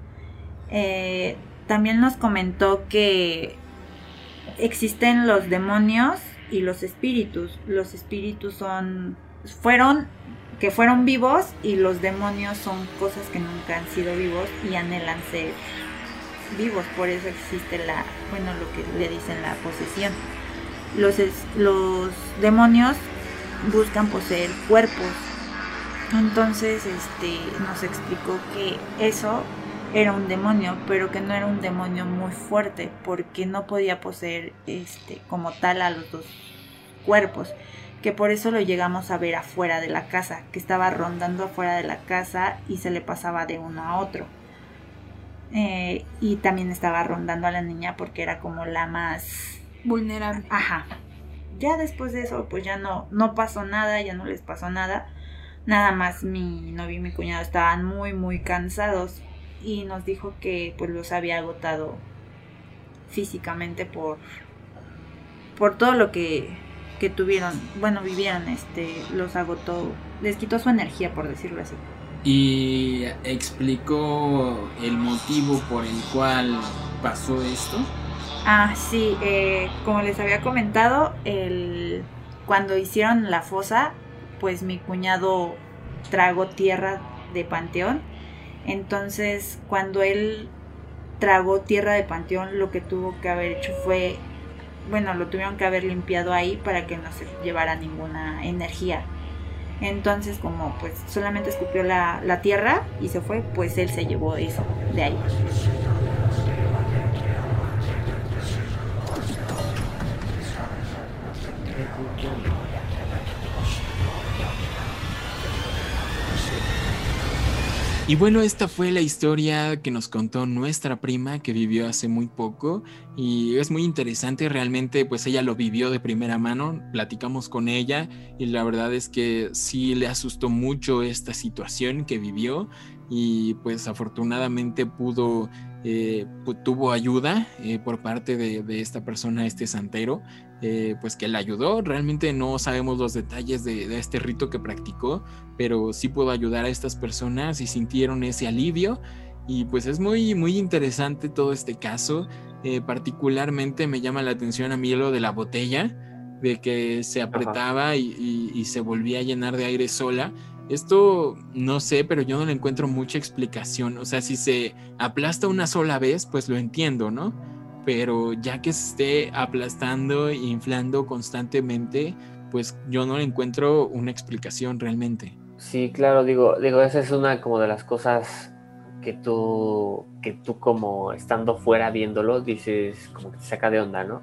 Eh, también nos comentó que existen los demonios y los espíritus. Los espíritus son fueron que fueron vivos y los demonios son cosas que nunca han sido vivos y anhelan ser vivos, por eso existe la, bueno, lo que le dicen la posesión. Los, los demonios buscan poseer cuerpos. Entonces, este, nos explicó que eso era un demonio, pero que no era un demonio muy fuerte, porque no podía poseer, este, como tal a los dos cuerpos, que por eso lo llegamos a ver afuera de la casa, que estaba rondando afuera de la casa y se le pasaba de uno a otro. Eh, y también estaba rondando a la niña porque era como la más Vulnerable. Ajá. Ya después de eso, pues ya no, no pasó nada, ya no les pasó nada. Nada más mi novio y mi cuñado estaban muy, muy cansados y nos dijo que pues los había agotado físicamente por, por todo lo que, que tuvieron, bueno, vivieron, este, los agotó, les quitó su energía, por decirlo así. Y explicó el motivo por el cual pasó esto. Ah, sí, eh, como les había comentado, el, cuando hicieron la fosa, pues mi cuñado tragó tierra de panteón. Entonces, cuando él tragó tierra de panteón, lo que tuvo que haber hecho fue, bueno, lo tuvieron que haber limpiado ahí para que no se llevara ninguna energía. Entonces, como pues solamente escupió la, la tierra y se fue, pues él se llevó eso de ahí. Y bueno, esta fue la historia que nos contó nuestra prima que vivió hace muy poco y es muy interesante, realmente pues ella lo vivió de primera mano, platicamos con ella y la verdad es que sí le asustó mucho esta situación que vivió y pues afortunadamente pudo, eh, tuvo ayuda eh, por parte de, de, esta persona, este santero, eh, pues que le ayudó. Realmente no sabemos los detalles de, este rito que practicó, pero sí pudo ayudar a estas personas y sintieron ese alivio. Y pues es muy, muy interesante todo este caso. Eh, particularmente me llama la atención a mí lo de la botella, de que se apretaba y, se volvía a llenar de aire sola. Esto no sé, pero yo no le encuentro mucha explicación. O sea, si se aplasta una sola vez, pues lo entiendo, ¿no? Pero ya que se esté aplastando e inflando constantemente, pues yo no encuentro una explicación realmente. Sí, claro, digo, digo, esa es una como de las cosas que tú, que tú como estando fuera viéndolo, dices, como que te saca de onda, ¿no?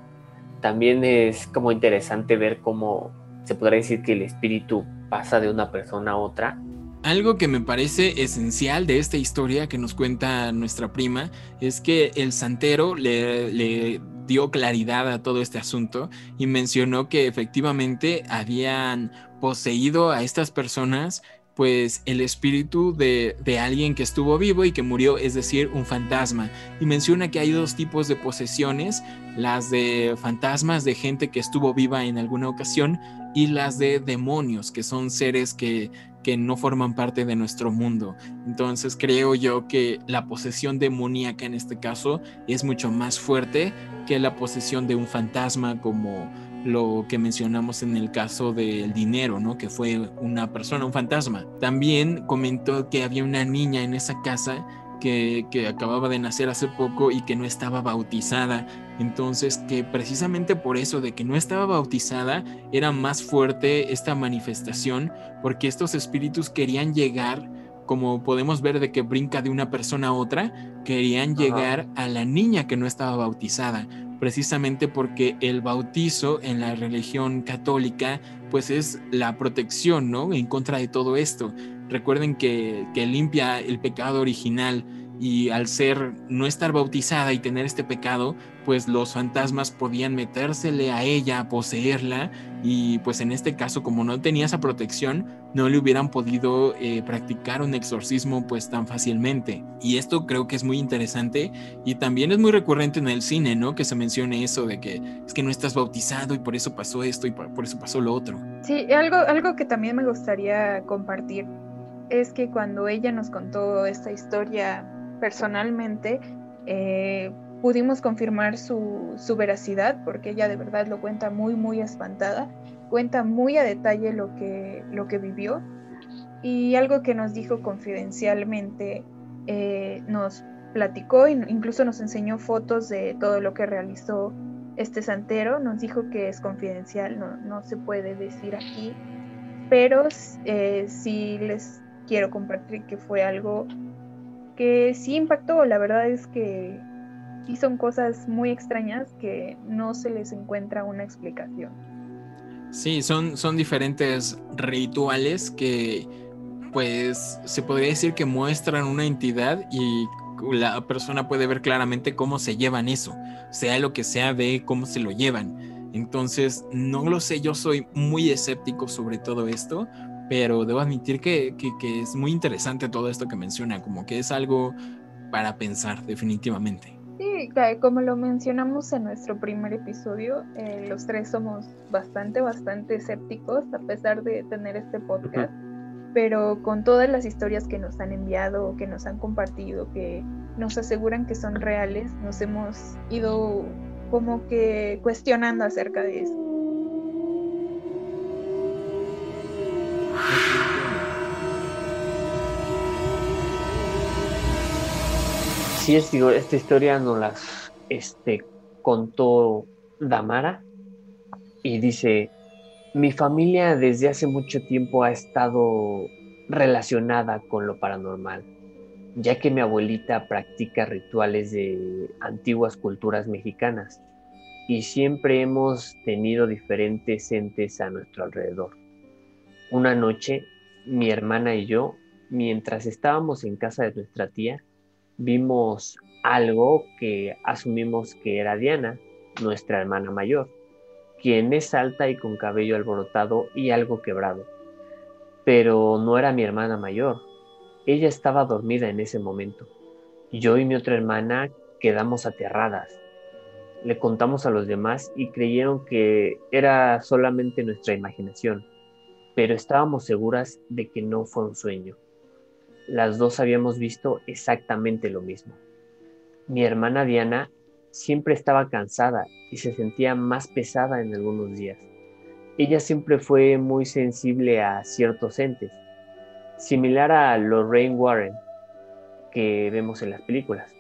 También es como interesante ver cómo se podría decir que el espíritu pasa de una persona a otra algo que me parece esencial de esta historia que nos cuenta nuestra prima es que el santero le, dio claridad a todo este asunto y mencionó que efectivamente habían poseído a estas personas pues el espíritu de, alguien que estuvo vivo y que murió, es decir, un fantasma. Y menciona que hay dos tipos de posesiones, las de fantasmas de gente que estuvo viva en alguna ocasión y las de demonios, que son seres que que no forman parte de nuestro mundo. Entonces creo yo que la posesión demoníaca en este caso es mucho más fuerte que la posesión de un fantasma como lo que mencionamos en el caso del dinero, ¿no? Que fue una persona, un fantasma. También comentó que había una niña en esa casa que, acababa de nacer hace poco y que no estaba bautizada. Entonces, que precisamente por eso de que no estaba bautizada, era más fuerte esta manifestación, porque estos espíritus querían llegar, como podemos ver de que brinca de una persona a otra, querían llegar a la niña que no estaba bautizada, precisamente porque el bautizo en la religión católica, pues es la protección, ¿no? En contra de todo esto. Recuerden que, limpia el pecado original y al ser no estar bautizada y tener este pecado, pues los fantasmas podían metérsele a ella, poseerla y pues en este caso como no tenía esa protección, no le hubieran podido eh, practicar un exorcismo pues tan fácilmente. Y esto creo que es muy interesante y también es muy recurrente en el cine, ¿no? Que se mencione eso de que es que no estás bautizado y por eso pasó esto y por eso pasó lo otro. Sí, algo, algo que también me gustaría compartir es que cuando ella nos contó esta historia personalmente, eh, pudimos confirmar su, su, veracidad, porque ella de verdad lo cuenta muy, muy espantada, cuenta muy a detalle lo que, lo que vivió. Y algo que nos dijo confidencialmente, eh, nos platicó, incluso nos enseñó fotos de todo lo que realizó este santero, nos dijo que es confidencial, no, no se puede decir aquí, pero eh, si les quiero compartir que fue algo que sí impactó. La verdad es que sí son cosas muy extrañas que no se les encuentra una explicación. Sí, son, son diferentes rituales que pues se podría decir que muestran una entidad y la persona puede ver claramente cómo se llevan eso, sea lo que sea, ve cómo se lo llevan. Entonces, no lo sé, yo soy muy escéptico sobre todo esto, pero debo admitir que, es muy interesante todo esto que menciona, como que es algo para pensar definitivamente. Sí, como lo mencionamos en nuestro primer episodio, eh, los tres somos bastante, bastante escépticos a pesar de tener este podcast, pero con todas las historias que nos han enviado, que nos han compartido, que nos aseguran que son reales, nos hemos ido como que cuestionando acerca de eso. Sí, es, digo, esta historia nos la este, contó Damara y dice, mi familia desde hace mucho tiempo ha estado relacionada con lo paranormal, ya que mi abuelita practica rituales de antiguas culturas mexicanas y siempre hemos tenido diferentes entes a nuestro alrededor. Una noche, mi hermana y yo mientras estábamos en casa de nuestra tía, vimos algo que asumimos que era Diana, nuestra hermana mayor, quien es alta y con cabello alborotado y algo quebrado. Pero no era mi hermana mayor. Ella estaba dormida en ese momento. Yo y mi otra hermana quedamos aterradas. Le contamos a los demás y creyeron que era solamente nuestra imaginación, pero estábamos seguras de que no fue un sueño. Las dos habíamos visto exactamente lo mismo. Mi hermana Diana siempre estaba cansada y se sentía más pesada en algunos días. Ella siempre fue muy sensible a ciertos entes, similar a Lorraine Warren que vemos en las películas.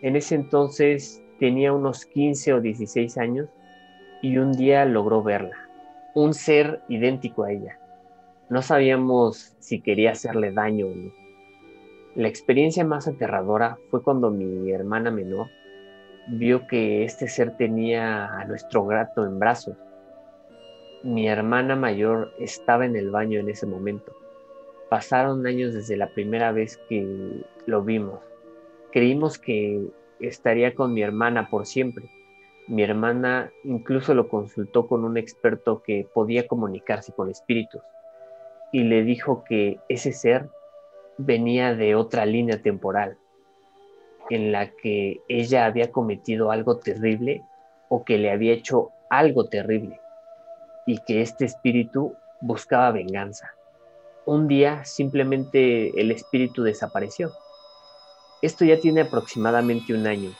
En ese entonces tenía unos 15 o 16 años y un día logró verla, un ser idéntico a ella. No sabíamos si quería hacerle daño o no. La experiencia más aterradora fue cuando mi hermana menor vio que este ser tenía a nuestro gato en brazos. Mi hermana mayor estaba en el baño en ese momento. Pasaron años desde la primera vez que lo vimos. Creímos que estaría con mi hermana por siempre. Mi hermana incluso lo consultó con un experto que podía comunicarse con espíritus y le dijo que ese ser venía de otra línea temporal en la que ella había cometido algo terrible o que le había hecho algo terrible y que este espíritu buscaba venganza. Un día simplemente el espíritu desapareció. Esto ya tiene aproximadamente un año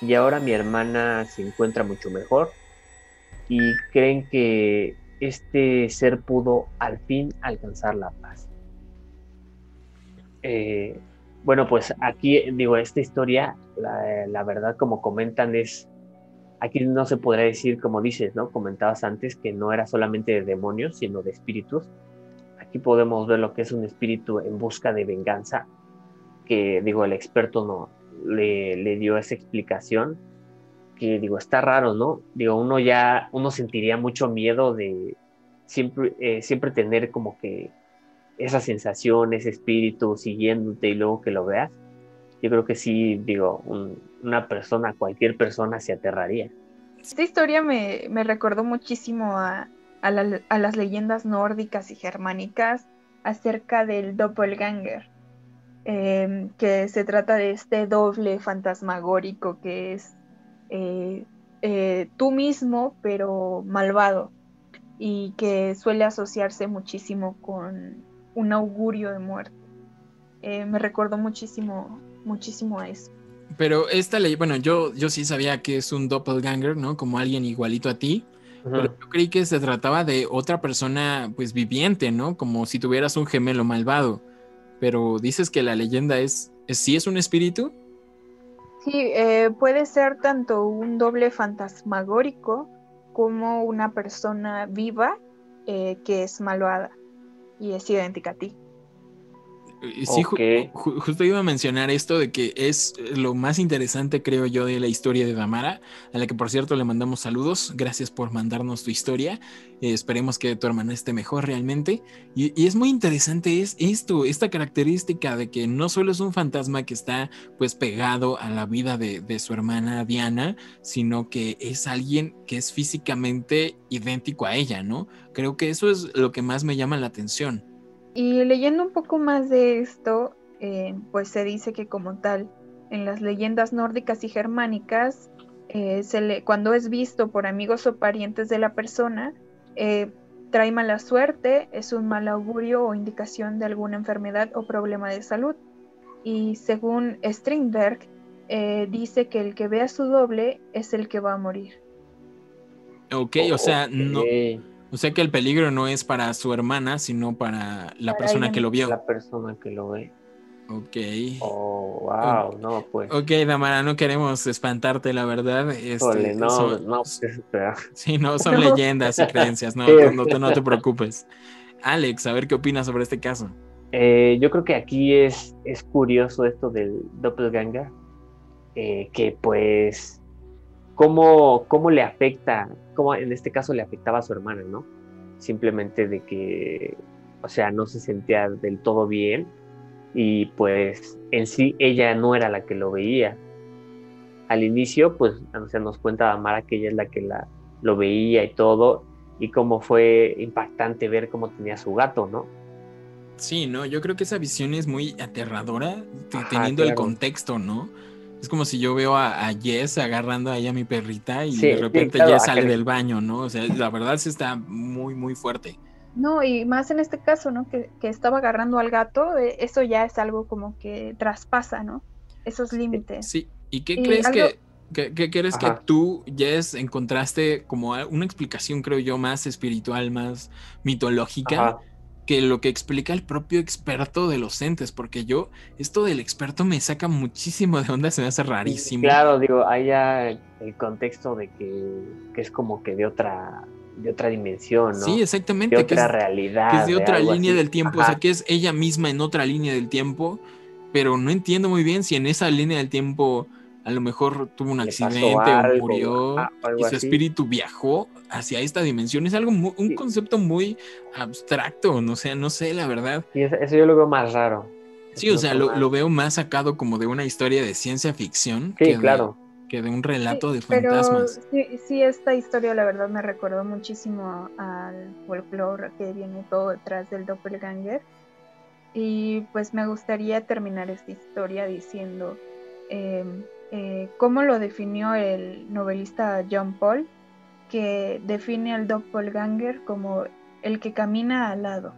y ahora mi hermana se encuentra mucho mejor y creen que este ser pudo al fin alcanzar la paz. Eh, bueno, pues aquí digo, esta historia, la, verdad como comentan es, aquí no se podrá decir como dices, ¿no? Comentabas antes que no era solamente de demonios, sino de espíritus. Aquí podemos ver lo que es un espíritu en busca de venganza, que digo, el experto no le, le dio esa explicación, que digo, está raro, ¿no? Digo, uno ya, uno sentiría mucho miedo de siempre, eh, siempre tener como que esa sensación, ese espíritu siguiéndote y luego que lo veas, yo creo que sí, digo, una persona, cualquier persona se aterraría. Esta historia me, recordó muchísimo a, las leyendas nórdicas y germánicas acerca del doppelganger, em, que se trata de este doble fantasmagórico que es eh, eh, tú mismo, pero malvado, y que suele asociarse muchísimo con un augurio de muerte. Eh, me recordó muchísimo, muchísimo a eso. Pero esta ley, bueno, yo, yo sí sabía que es un doppelganger, ¿no? Como alguien igualito a ti. Pero yo creí que se trataba de otra persona, pues viviente, ¿no? Como si tuvieras un gemelo malvado. Pero dices que la leyenda es, es ¿sí es un espíritu? Sí, eh, puede ser tanto un doble fantasmagórico como una persona viva eh, que es malvada y es idéntica a ti. Sí, justo iba a mencionar esto de que es lo más interesante, creo yo, de la historia de Damara, a la que por cierto le mandamos saludos. Gracias por mandarnos tu historia. Eh, esperemos que tu hermana esté mejor realmente. Y, es muy interesante es esto, esta característica de que no solo es un fantasma que está pues pegado a la vida de, de su hermana Diana, sino que es alguien que es físicamente idéntico a ella, ¿no? Creo que eso es lo que más me llama la atención. Y leyendo un poco más de esto, eh, pues se dice que como tal, en las leyendas nórdicas y germánicas, eh, cuando es visto por amigos o parientes de la persona, eh, trae mala suerte, es un mal augurio o indicación de alguna enfermedad o problema de salud. Y según Strindberg, dice que el que vea su doble es el que va a morir. Ok, o sea, no, o sea que el peligro no es para su hermana, sino para la persona que lo vio. La persona que lo ve. Ok. Oh, wow, no, pues. Ok, Damara, no queremos espantarte, la verdad. Este, no, no, pues, Sí, no, son leyendas y creencias, no, no, te, preocupes. Alex, a ver qué opinas sobre este caso. Eh, yo creo que aquí es, es curioso esto del doppelganger, eh, que pues cómo, cómo le afecta, cómo en este caso le afectaba a su hermana, ¿no? Simplemente de que, o sea, no se sentía del todo bien y pues en sí ella no era la que lo veía. Al inicio, pues se nos cuenta Amara que ella es la que la, lo veía y todo, y cómo fue impactante ver cómo tenía su gato, ¿no? Sí, no, yo creo que esa visión es muy aterradora, teniendo el contexto, ¿no? Es como si yo veo a, Jess agarrando ahí a mi perrita y de repente Jess sale del baño, ¿no? O sea, la verdad sí está muy, muy fuerte. No, y más en este caso, ¿no? Que, estaba agarrando al gato, eh, eso ya es algo como que traspasa, ¿no? Esos límites. Sí, ¿y qué crees que, ¿Qué, crees que tú, Jess, encontraste como una explicación, creo yo, más espiritual, más mitológica? Que lo que explica el propio experto de los entes, porque yo, esto del experto me saca muchísimo de onda, se me hace rarísimo. Claro, digo, hay ya el contexto de que, es como que de otra de otra dimensión, ¿no? Sí, exactamente. De otra realidad. Que es de otra línea del tiempo, o sea, que es ella misma en otra línea del tiempo, pero no entiendo muy bien si en esa línea del tiempo a lo mejor tuvo un accidente o murió y su espíritu viajó hacia esta dimensión. Es algo un concepto muy abstracto, no sé, no sé la verdad. Y eso, yo lo veo más raro. Sí, o sea, lo, veo más sacado como de una historia de ciencia ficción. Sí, que claro. De, que de un relato de fantasmas. sí, sí, esta historia la verdad me recordó muchísimo al folclore que viene todo detrás del doppelganger. Y pues me gustaría terminar esta historia diciendo... Em, eh, cómo lo definió el novelista John Paul, que define al doppelganger como el que camina al lado,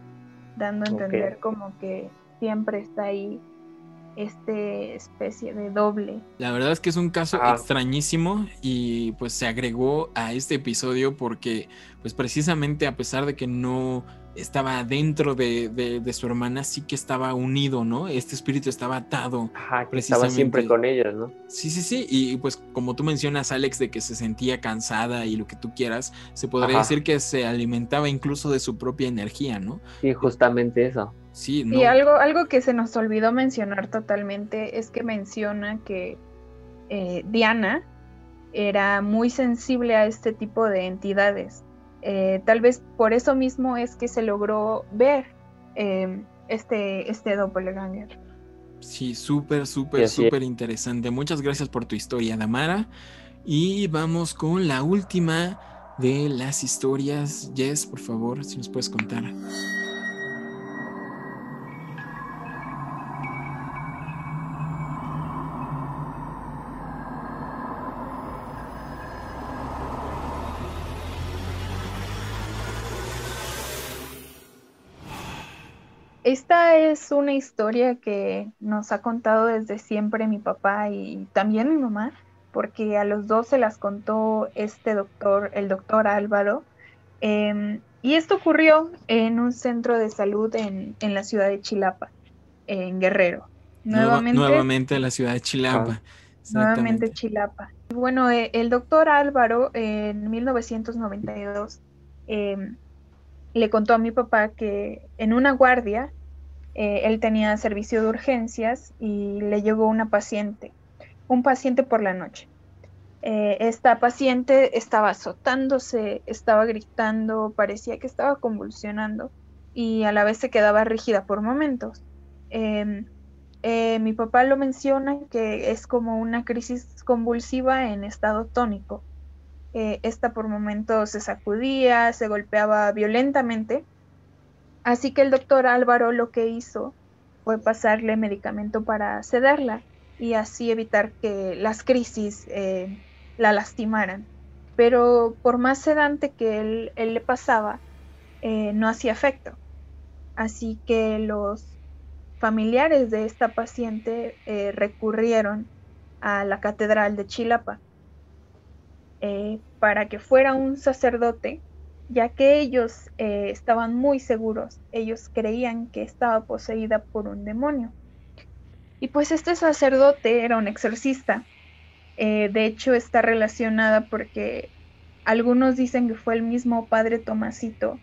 dando a entender como que siempre está ahí este especie de doble. La verdad es que es un caso ah. extrañísimo y pues se agregó a este episodio porque pues precisamente a pesar de que no estaba dentro de, su hermana, sí que estaba unido, ¿no? Este espíritu estaba atado. Ajá, que estaba siempre con ellos, ¿no? Sí, sí, sí. Y pues como tú mencionas, Alex, de que se sentía cansada y lo que tú quieras, se podría decir que se alimentaba incluso de su propia energía, ¿no? Sí, justamente eso. Sí, Y algo, algo que se nos olvidó mencionar totalmente es que menciona que eh, Diana era muy sensible a este tipo de entidades eh, tal vez por eso mismo es que se logró ver em, este, este doppelganger. Sí, súper, súper, súper interesante. Muchas gracias por tu historia, Damara. Y vamos con la última de las historias. Jess, por favor, si nos puedes contar. Esta es una historia que nos ha contado desde siempre mi papá y también mi mamá, porque a los dos se las contó este doctor, el doctor Álvaro. Em, y esto ocurrió en un centro de salud en, la ciudad de Chilapa, en Guerrero. Nuevamente, nuevamente en la ciudad de Chilapa. nuevamente Chilapa. Bueno, eh, el doctor Álvaro en 1992 le contó a mi papá que en una guardia eh, él tenía servicio de urgencias y le llegó una paciente, un paciente por la noche. Eh, esta paciente estaba azotándose, estaba gritando, parecía que estaba convulsionando y a la vez se quedaba rígida por momentos. Em, eh, mi papá lo menciona que es como una crisis convulsiva en estado tónico esta por momentos se sacudía, se golpeaba violentamente. Así que el doctor Álvaro lo que hizo fue pasarle medicamento para sedarla y así evitar que las crisis eh, la lastimaran. Pero por más sedante que él, le pasaba, eh, no hacía efecto. Así que los familiares de esta paciente recurrieron a la catedral de Chilapa eh, para que fuera un sacerdote, ya que ellos eh, estaban muy seguros, ellos creían que estaba poseída por un demonio. Y pues este sacerdote era un exorcista. Eh, de hecho está relacionada porque algunos dicen que fue el mismo padre Tomasito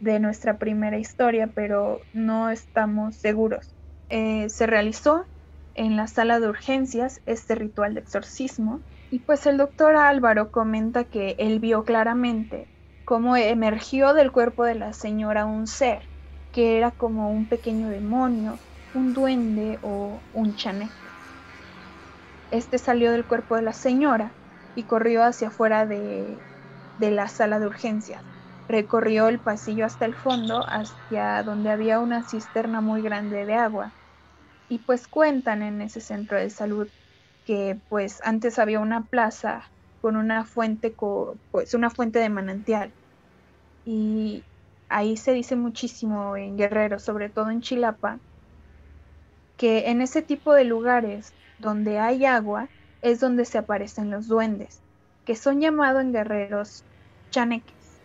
de nuestra primera historia, pero no estamos seguros. se realizó en la sala de urgencias este ritual de exorcismo y pues el doctor Álvaro comenta que él vio claramente cómo emergió del cuerpo de la señora un ser, que era como un pequeño demonio, un duende o un chaneque. Este salió del cuerpo de la señora y corrió hacia afuera de, de la sala de urgencias. Recorrió el pasillo hasta el fondo, hacia donde había una cisterna muy grande de agua. Y pues cuentan en ese centro de salud que pues antes había una plaza con una fuente, pues una fuente de manantial. Y ahí se dice muchísimo en Guerrero, sobre todo en Chilapa, que en ese tipo de lugares donde hay agua es donde se aparecen los duendes, que son llamados en guerreros chaneques.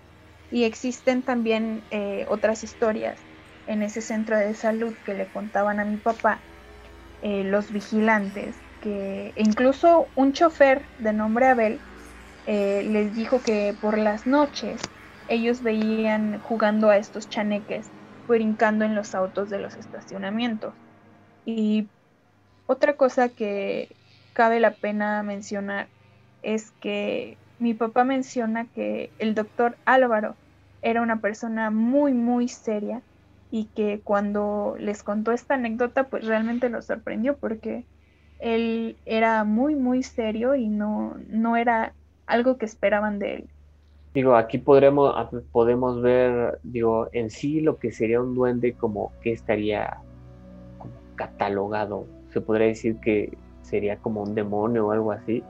Y existen también eh, otras historias en ese centro de salud que le contaban a mi papá, eh, los vigilantes, que incluso un chofer de nombre Abel eh, les dijo que por las noches ellos veían jugando a estos chaneques, brincando en los autos de los estacionamientos. Y otra cosa que cabe la pena mencionar es que mi papá menciona que el doctor Álvaro era una persona muy, muy seria y que cuando les contó esta anécdota, pues realmente lo sorprendió porque él era muy, muy serio y no, no era algo que esperaban de él. Digo, aquí podremos, podemos ver, digo, en sí lo que sería un duende como que estaría catalogado. Se podría decir que sería como un demonio o algo así.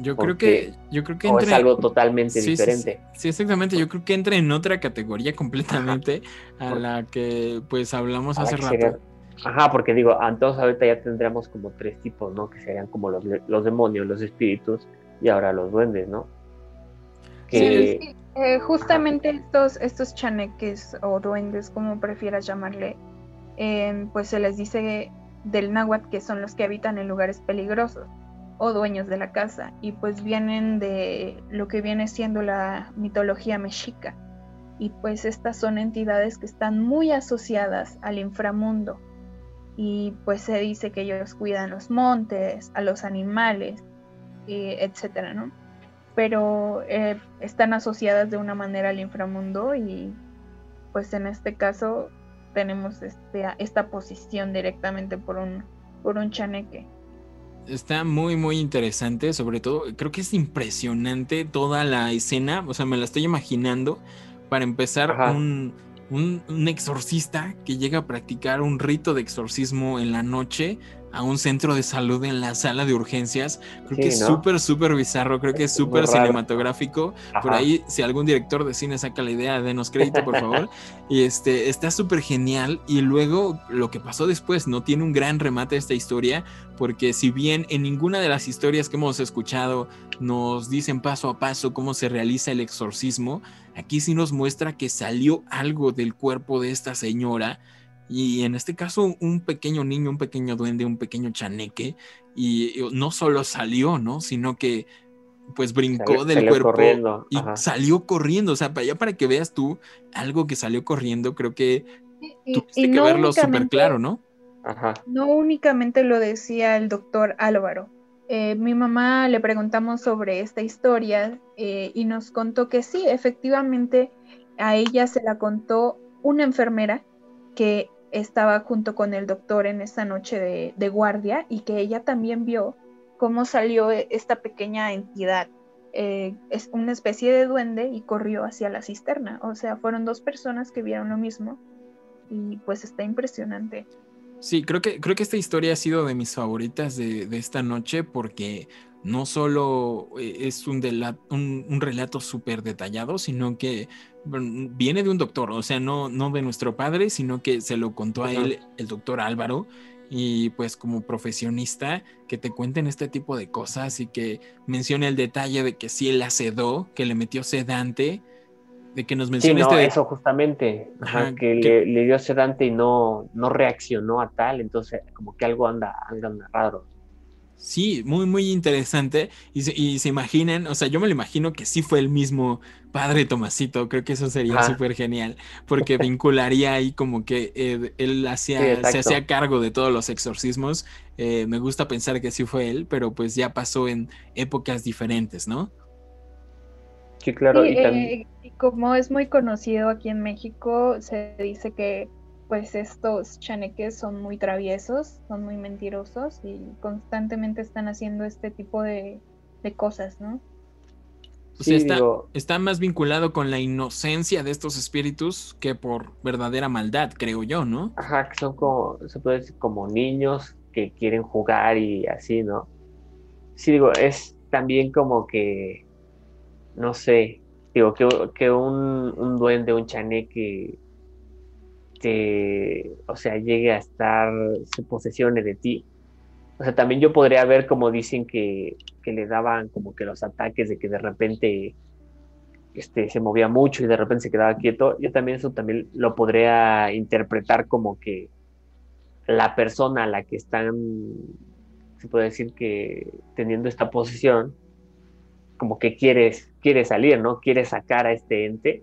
Yo creo que yo creo que o es algo totalmente diferente. Sí, exactamente. Yo creo que entra en otra categoría completamente a la que pues hablamos hace rato. Ajá, porque digo, entonces ahorita ya tendríamos como tres tipos, ¿no? Que serían como los, los demonios, los espíritus y ahora los duendes, ¿no? Sí, eh, justamente estos, estos chaneques o duendes, como prefieras llamarle, em, pues se les dice del náhuatl que son los que habitan en lugares peligrosos o dueños de la casa y pues vienen de lo que viene siendo la mitología mexica. Y pues estas son entidades que están muy asociadas al inframundo. Y pues se dice que ellos cuidan los montes, a los animales, etcétera, ¿no? Pero eh, están asociadas de una manera al inframundo y pues en este caso tenemos este, esta posición directamente por un, por un chaneque. Está muy, muy interesante, sobre todo, creo que es impresionante toda la escena, o sea, me la estoy imaginando. Para empezar, un, un, exorcista que llega a practicar un rito de exorcismo en la noche a un centro de salud en la sala de urgencias. Creo que es súper, súper bizarro, creo que es súper cinematográfico. Por ahí, si algún director de cine saca la idea, denos crédito, por favor. y este, está súper genial. Y luego lo que pasó después, ¿no? Tiene un gran remate esta historia, porque si bien en ninguna de las historias que hemos escuchado nos dicen paso a paso cómo se realiza el exorcismo, aquí sí nos muestra que salió algo del cuerpo de esta señora y en este caso un pequeño niño, un pequeño duende, un pequeño chaneque, y no solo salió, ¿no? Sino que pues brincó del cuerpo y salió corriendo, o sea, para allá para que veas tú algo que salió corriendo, creo que tuviste que verlo súper claro, ¿no? Ajá. No únicamente lo decía el doctor Álvaro. Eh, mi mamá le preguntamos sobre esta historia eh, y nos contó que sí, efectivamente a ella se la contó una enfermera que estaba junto con el doctor en esa noche de, guardia y que ella también vio cómo salió esta pequeña entidad. Eh, es una especie de duende y corrió hacia la cisterna. O sea, fueron dos personas que vieron lo mismo y pues está impresionante. Sí, creo que, creo que esta historia ha sido de mis favoritas de, de esta noche porque no solo eh, es un, un, relato súper detallado, sino que viene de un doctor, o sea, no, no de nuestro padre, sino que se lo contó a él el doctor Álvaro. Y pues como profesionista, que te cuenten este tipo de cosas y que mencione el detalle de que sí él la sedó, que le metió sedante, de que nos mencione sí, este eso justamente, que, Le, dio sedante y no, no reaccionó a tal, entonces como que algo anda, anda raro. Sí, muy, muy interesante. Y se, y se imaginan, o sea, yo me lo imagino que sí fue el mismo padre Tomasito. Creo que eso sería súper genial, porque vincularía ahí como que él, hacía, se hacía cargo de todos los exorcismos. Eh, me gusta pensar que sí fue él, pero pues ya pasó en épocas diferentes, ¿no? Sí, claro. y, eh, y como es muy conocido aquí en México, se dice que pues estos chaneques son muy traviesos, son muy mentirosos y constantemente están haciendo este tipo de, de cosas, ¿no? O sea, Sí, está, digo- está más vinculado con la inocencia de estos espíritus que por verdadera maldad, creo yo, ¿no? Ajá, que son como, se puede decir como niños que quieren jugar y así, ¿no? Sí, digo, es también como que, no sé, digo, que, que un, un duende, un chaneque, o sea, llegue a estar, se posesione de ti. O sea, también yo podría ver como dicen que, que le daban como que los ataques de que de repente este, se movía mucho y de repente se quedaba quieto, yo también eso también lo podría interpretar como que la persona a la que están, se puede decir que teniendo esta posición, como que quiere, quiere salir, ¿no? Quiere sacar a este ente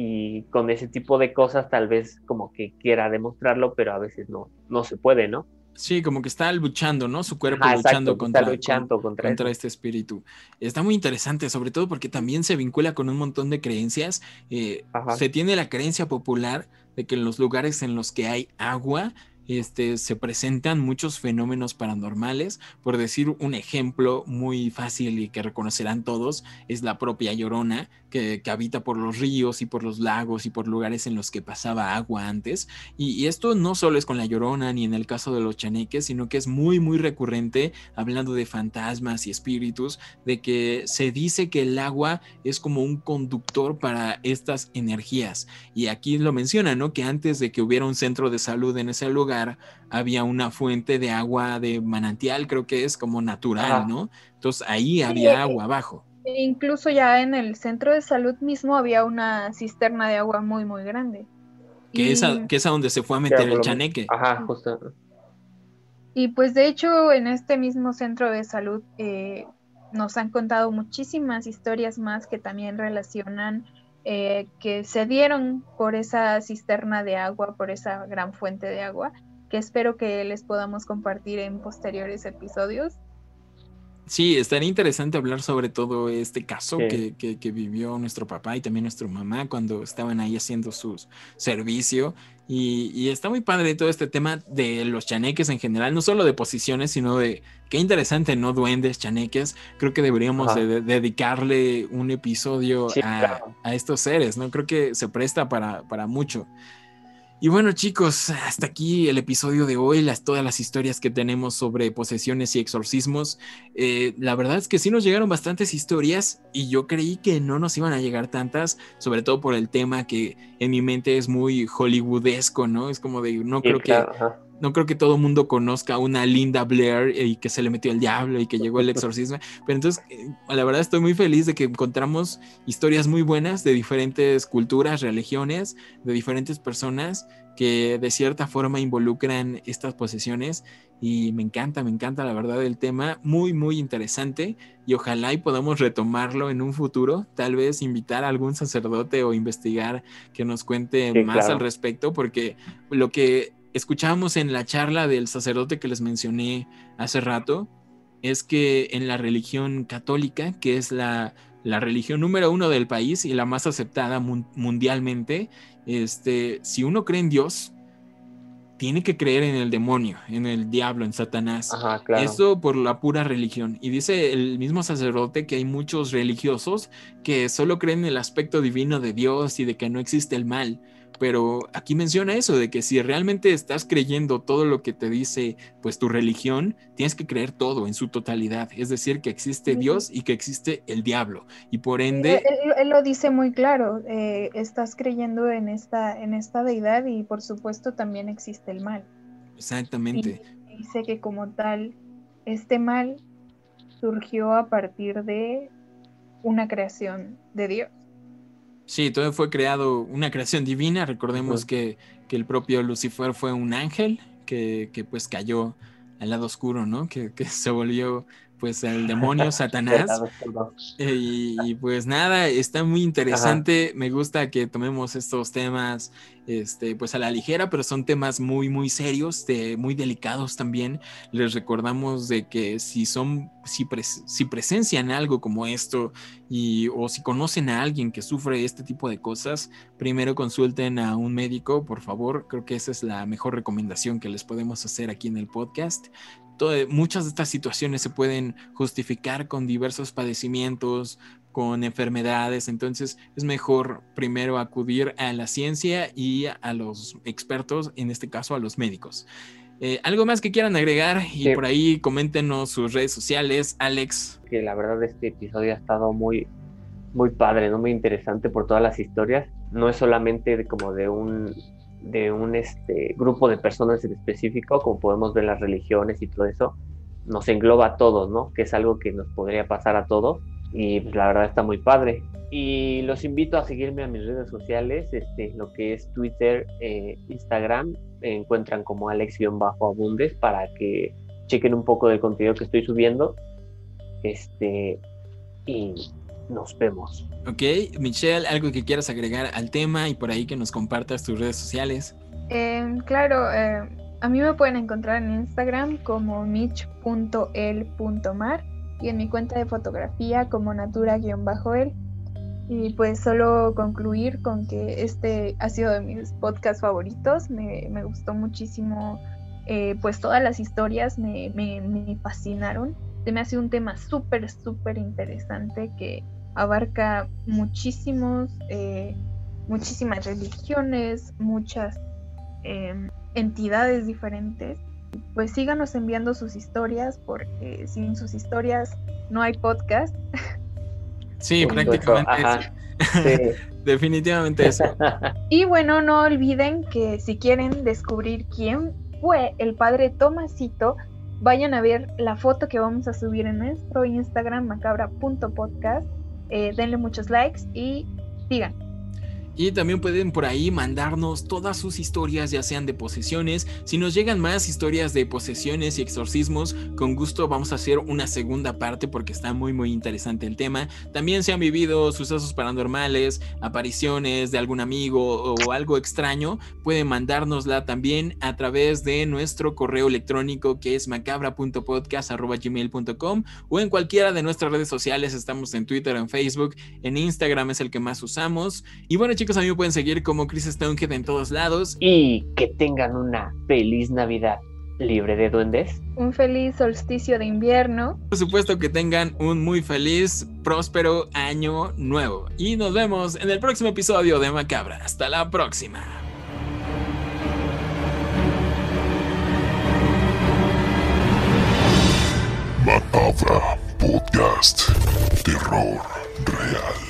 y con ese tipo de cosas tal vez como que quiera demostrarlo, pero a veces no, no se puede, ¿no? Sí, como que está luchando, ¿no? Su cuerpo exacto, luchando contra, está luchando contra, este espíritu. Está muy interesante, sobre todo porque también se vincula con un montón de creencias. Eh, se tiene la creencia popular de que en los lugares en los que hay agua, este, se presentan muchos fenómenos paranormales. Por decir un ejemplo muy fácil y que reconocerán todos, es la propia Llorona, que, habita por los ríos y por los lagos y por lugares en los que pasaba agua antes. Y, y esto no solo es con la Llorona ni en el caso de los chaneques, sino que es muy, muy recurrente, hablando de fantasmas y espíritus, de que se dice que el agua es como un conductor para estas energías. Y aquí lo menciona, ¿no? Que antes de que hubiera un centro de salud en ese lugar, había una fuente de agua de manantial, creo que es como natural, Ajá. ¿no? Entonces ahí Sí, había eh, agua abajo. E incluso ya en el centro de salud mismo había una cisterna de agua muy, muy grande. Que, Y- es a, que es a donde se fue a meter el chaneque. Ajá, justo. Y pues de hecho en este mismo centro de salud eh, nos han contado muchísimas historias más que también relacionan eh, que se dieron por esa cisterna de agua, por esa gran fuente de agua, que espero que les podamos compartir en posteriores episodios. Sí, estaría interesante hablar sobre todo este caso Sí. que, que- que vivió nuestro papá y también nuestra mamá cuando estaban ahí haciendo su servicio. Y, y está muy padre todo este tema de los chaneques en general, no solo de posiciones, sino de qué interesante, ¿no? Duendes, chaneques. Creo que deberíamos de dedicarle un episodio Sí, a, claro. a estos seres, ¿no? Creo que se presta para, para mucho. Y bueno chicos, hasta aquí el episodio de hoy, las, todas las historias que tenemos sobre posesiones y exorcismos. Eh, la verdad es que sí nos llegaron bastantes historias y yo creí que no nos iban a llegar tantas, sobre todo por el tema que en mi mente es muy hollywoodesco, ¿no? Es como de, no Sí, creo claro, que ajá. No creo que todo el mundo conozca a una Linda Blair y que se le metió el diablo y que llegó el exorcismo. Pero entonces, eh, la verdad estoy muy feliz de que encontramos historias muy buenas de diferentes culturas, religiones, de diferentes personas que de cierta forma involucran estas posesiones y me encanta, me encanta la verdad el tema, muy, muy interesante y ojalá y podamos retomarlo en un futuro, tal vez invitar a algún sacerdote o investigar que nos cuente Sí, más claro. al respecto, porque lo que escuchábamos en la charla del sacerdote que les mencioné hace rato es que en la religión católica, que es la, la religión número uno del país y la más aceptada mun- mundialmente, este, si uno cree en Dios, tiene que creer en el demonio, en el diablo, en Satanás. Ajá, claro. Esto por la pura religión. Y dice el mismo sacerdote que hay muchos religiosos que solo creen en el aspecto divino de Dios y de que no existe el mal. Pero aquí menciona eso, de que si realmente estás creyendo todo lo que te dice pues tu religión, tienes que creer todo en su totalidad. Es decir, que existe. Dios y que existe el diablo. Y por Él, ende, él- él lo dice muy claro, eh, estás creyendo en esta, en esta deidad y por supuesto también existe el mal. exactamente. Y dice que como tal, este mal surgió a partir de una creación de Dios. Sí, todo fue creado una creación divina. Recordemos que, que el propio Lucifer fue un ángel que, que, pues cayó al lado oscuro, ¿no? Que, que se volvió pues el demonio Satanás. Eh, y, pues nada, está muy interesante. Me gusta que tomemos estos temas este, pues a la ligera, pero son temas muy, muy serios, de, muy delicados también. Les recordamos de que si son, si, si presencian algo como esto y, o si conocen a alguien que sufre este tipo de cosas, primero consulten a un médico, por favor. Creo que esa es la mejor recomendación que les podemos hacer aquí en el podcast muchas de estas situaciones se pueden justificar con diversos padecimientos, con enfermedades, entonces es mejor primero acudir a la ciencia y a los expertos, en este caso a los médicos. Eh, ¿Algo más que quieran agregar? Y por ahí coméntenos sus redes sociales, Alex. Que la verdad este episodio ha estado muy, muy padre, ¿no? Muy interesante por todas las historias. No es solamente como de un de un este, grupo de personas en específico, como podemos ver las religiones y todo eso, nos engloba a todos, ¿no? Que es algo que nos podría pasar a todos y pues, la verdad está muy padre. Y los invito a seguirme a mis redes sociales, este, lo que es Twitter, eh, Instagram, encuentran como Alex-Abundes para que chequen un poco del contenido que estoy subiendo. Este, y nos vemos. Ok, Michelle, algo que quieras agregar al tema y por ahí que nos compartas tus redes sociales. Em, claro, em, a mí me pueden encontrar en Instagram como mich.el.mar y en mi cuenta de fotografía como natura-el. Y pues solo concluir con que este ha sido de mis podcasts favoritos. Me, gustó muchísimo, eh, pues todas las historias me, me, me fascinaron. Se me hace un tema súper, súper interesante que abarca muchísimos, eh, muchísimas religiones, muchas em, entidades diferentes. Pues síganos enviando sus historias porque sin sus historias no hay podcast. Sí, prácticamente. Definitivamente eso. Y bueno, no olviden que si quieren descubrir quién fue el padre Tomasito, vayan a ver la foto que vamos a subir en nuestro Instagram macabra.podcast eh, denle muchos likes y sigan. Y también pueden por ahí mandarnos todas sus historias, ya sean de posesiones. Si nos llegan más historias de posesiones y exorcismos, con gusto vamos a hacer una segunda parte porque está muy muy interesante el tema. También se han vivido sucesos paranormales, apariciones de algún amigo o algo extraño, pueden mandárnosla también a través de nuestro correo electrónico que es macabra.podcast.gmail.com o en cualquiera de nuestras redes sociales. Estamos en Twitter, en Facebook, en Instagram es el que más usamos. Y bueno chicos, a mí me pueden seguir como Chris Stonehead en todos lados. Y que tengan una feliz Navidad libre de duendes. Un feliz solsticio de invierno. Por supuesto que tengan un muy feliz, próspero año nuevo. Y nos vemos en el próximo episodio de Macabra. Hasta la próxima. Macabra Podcast. Terror real.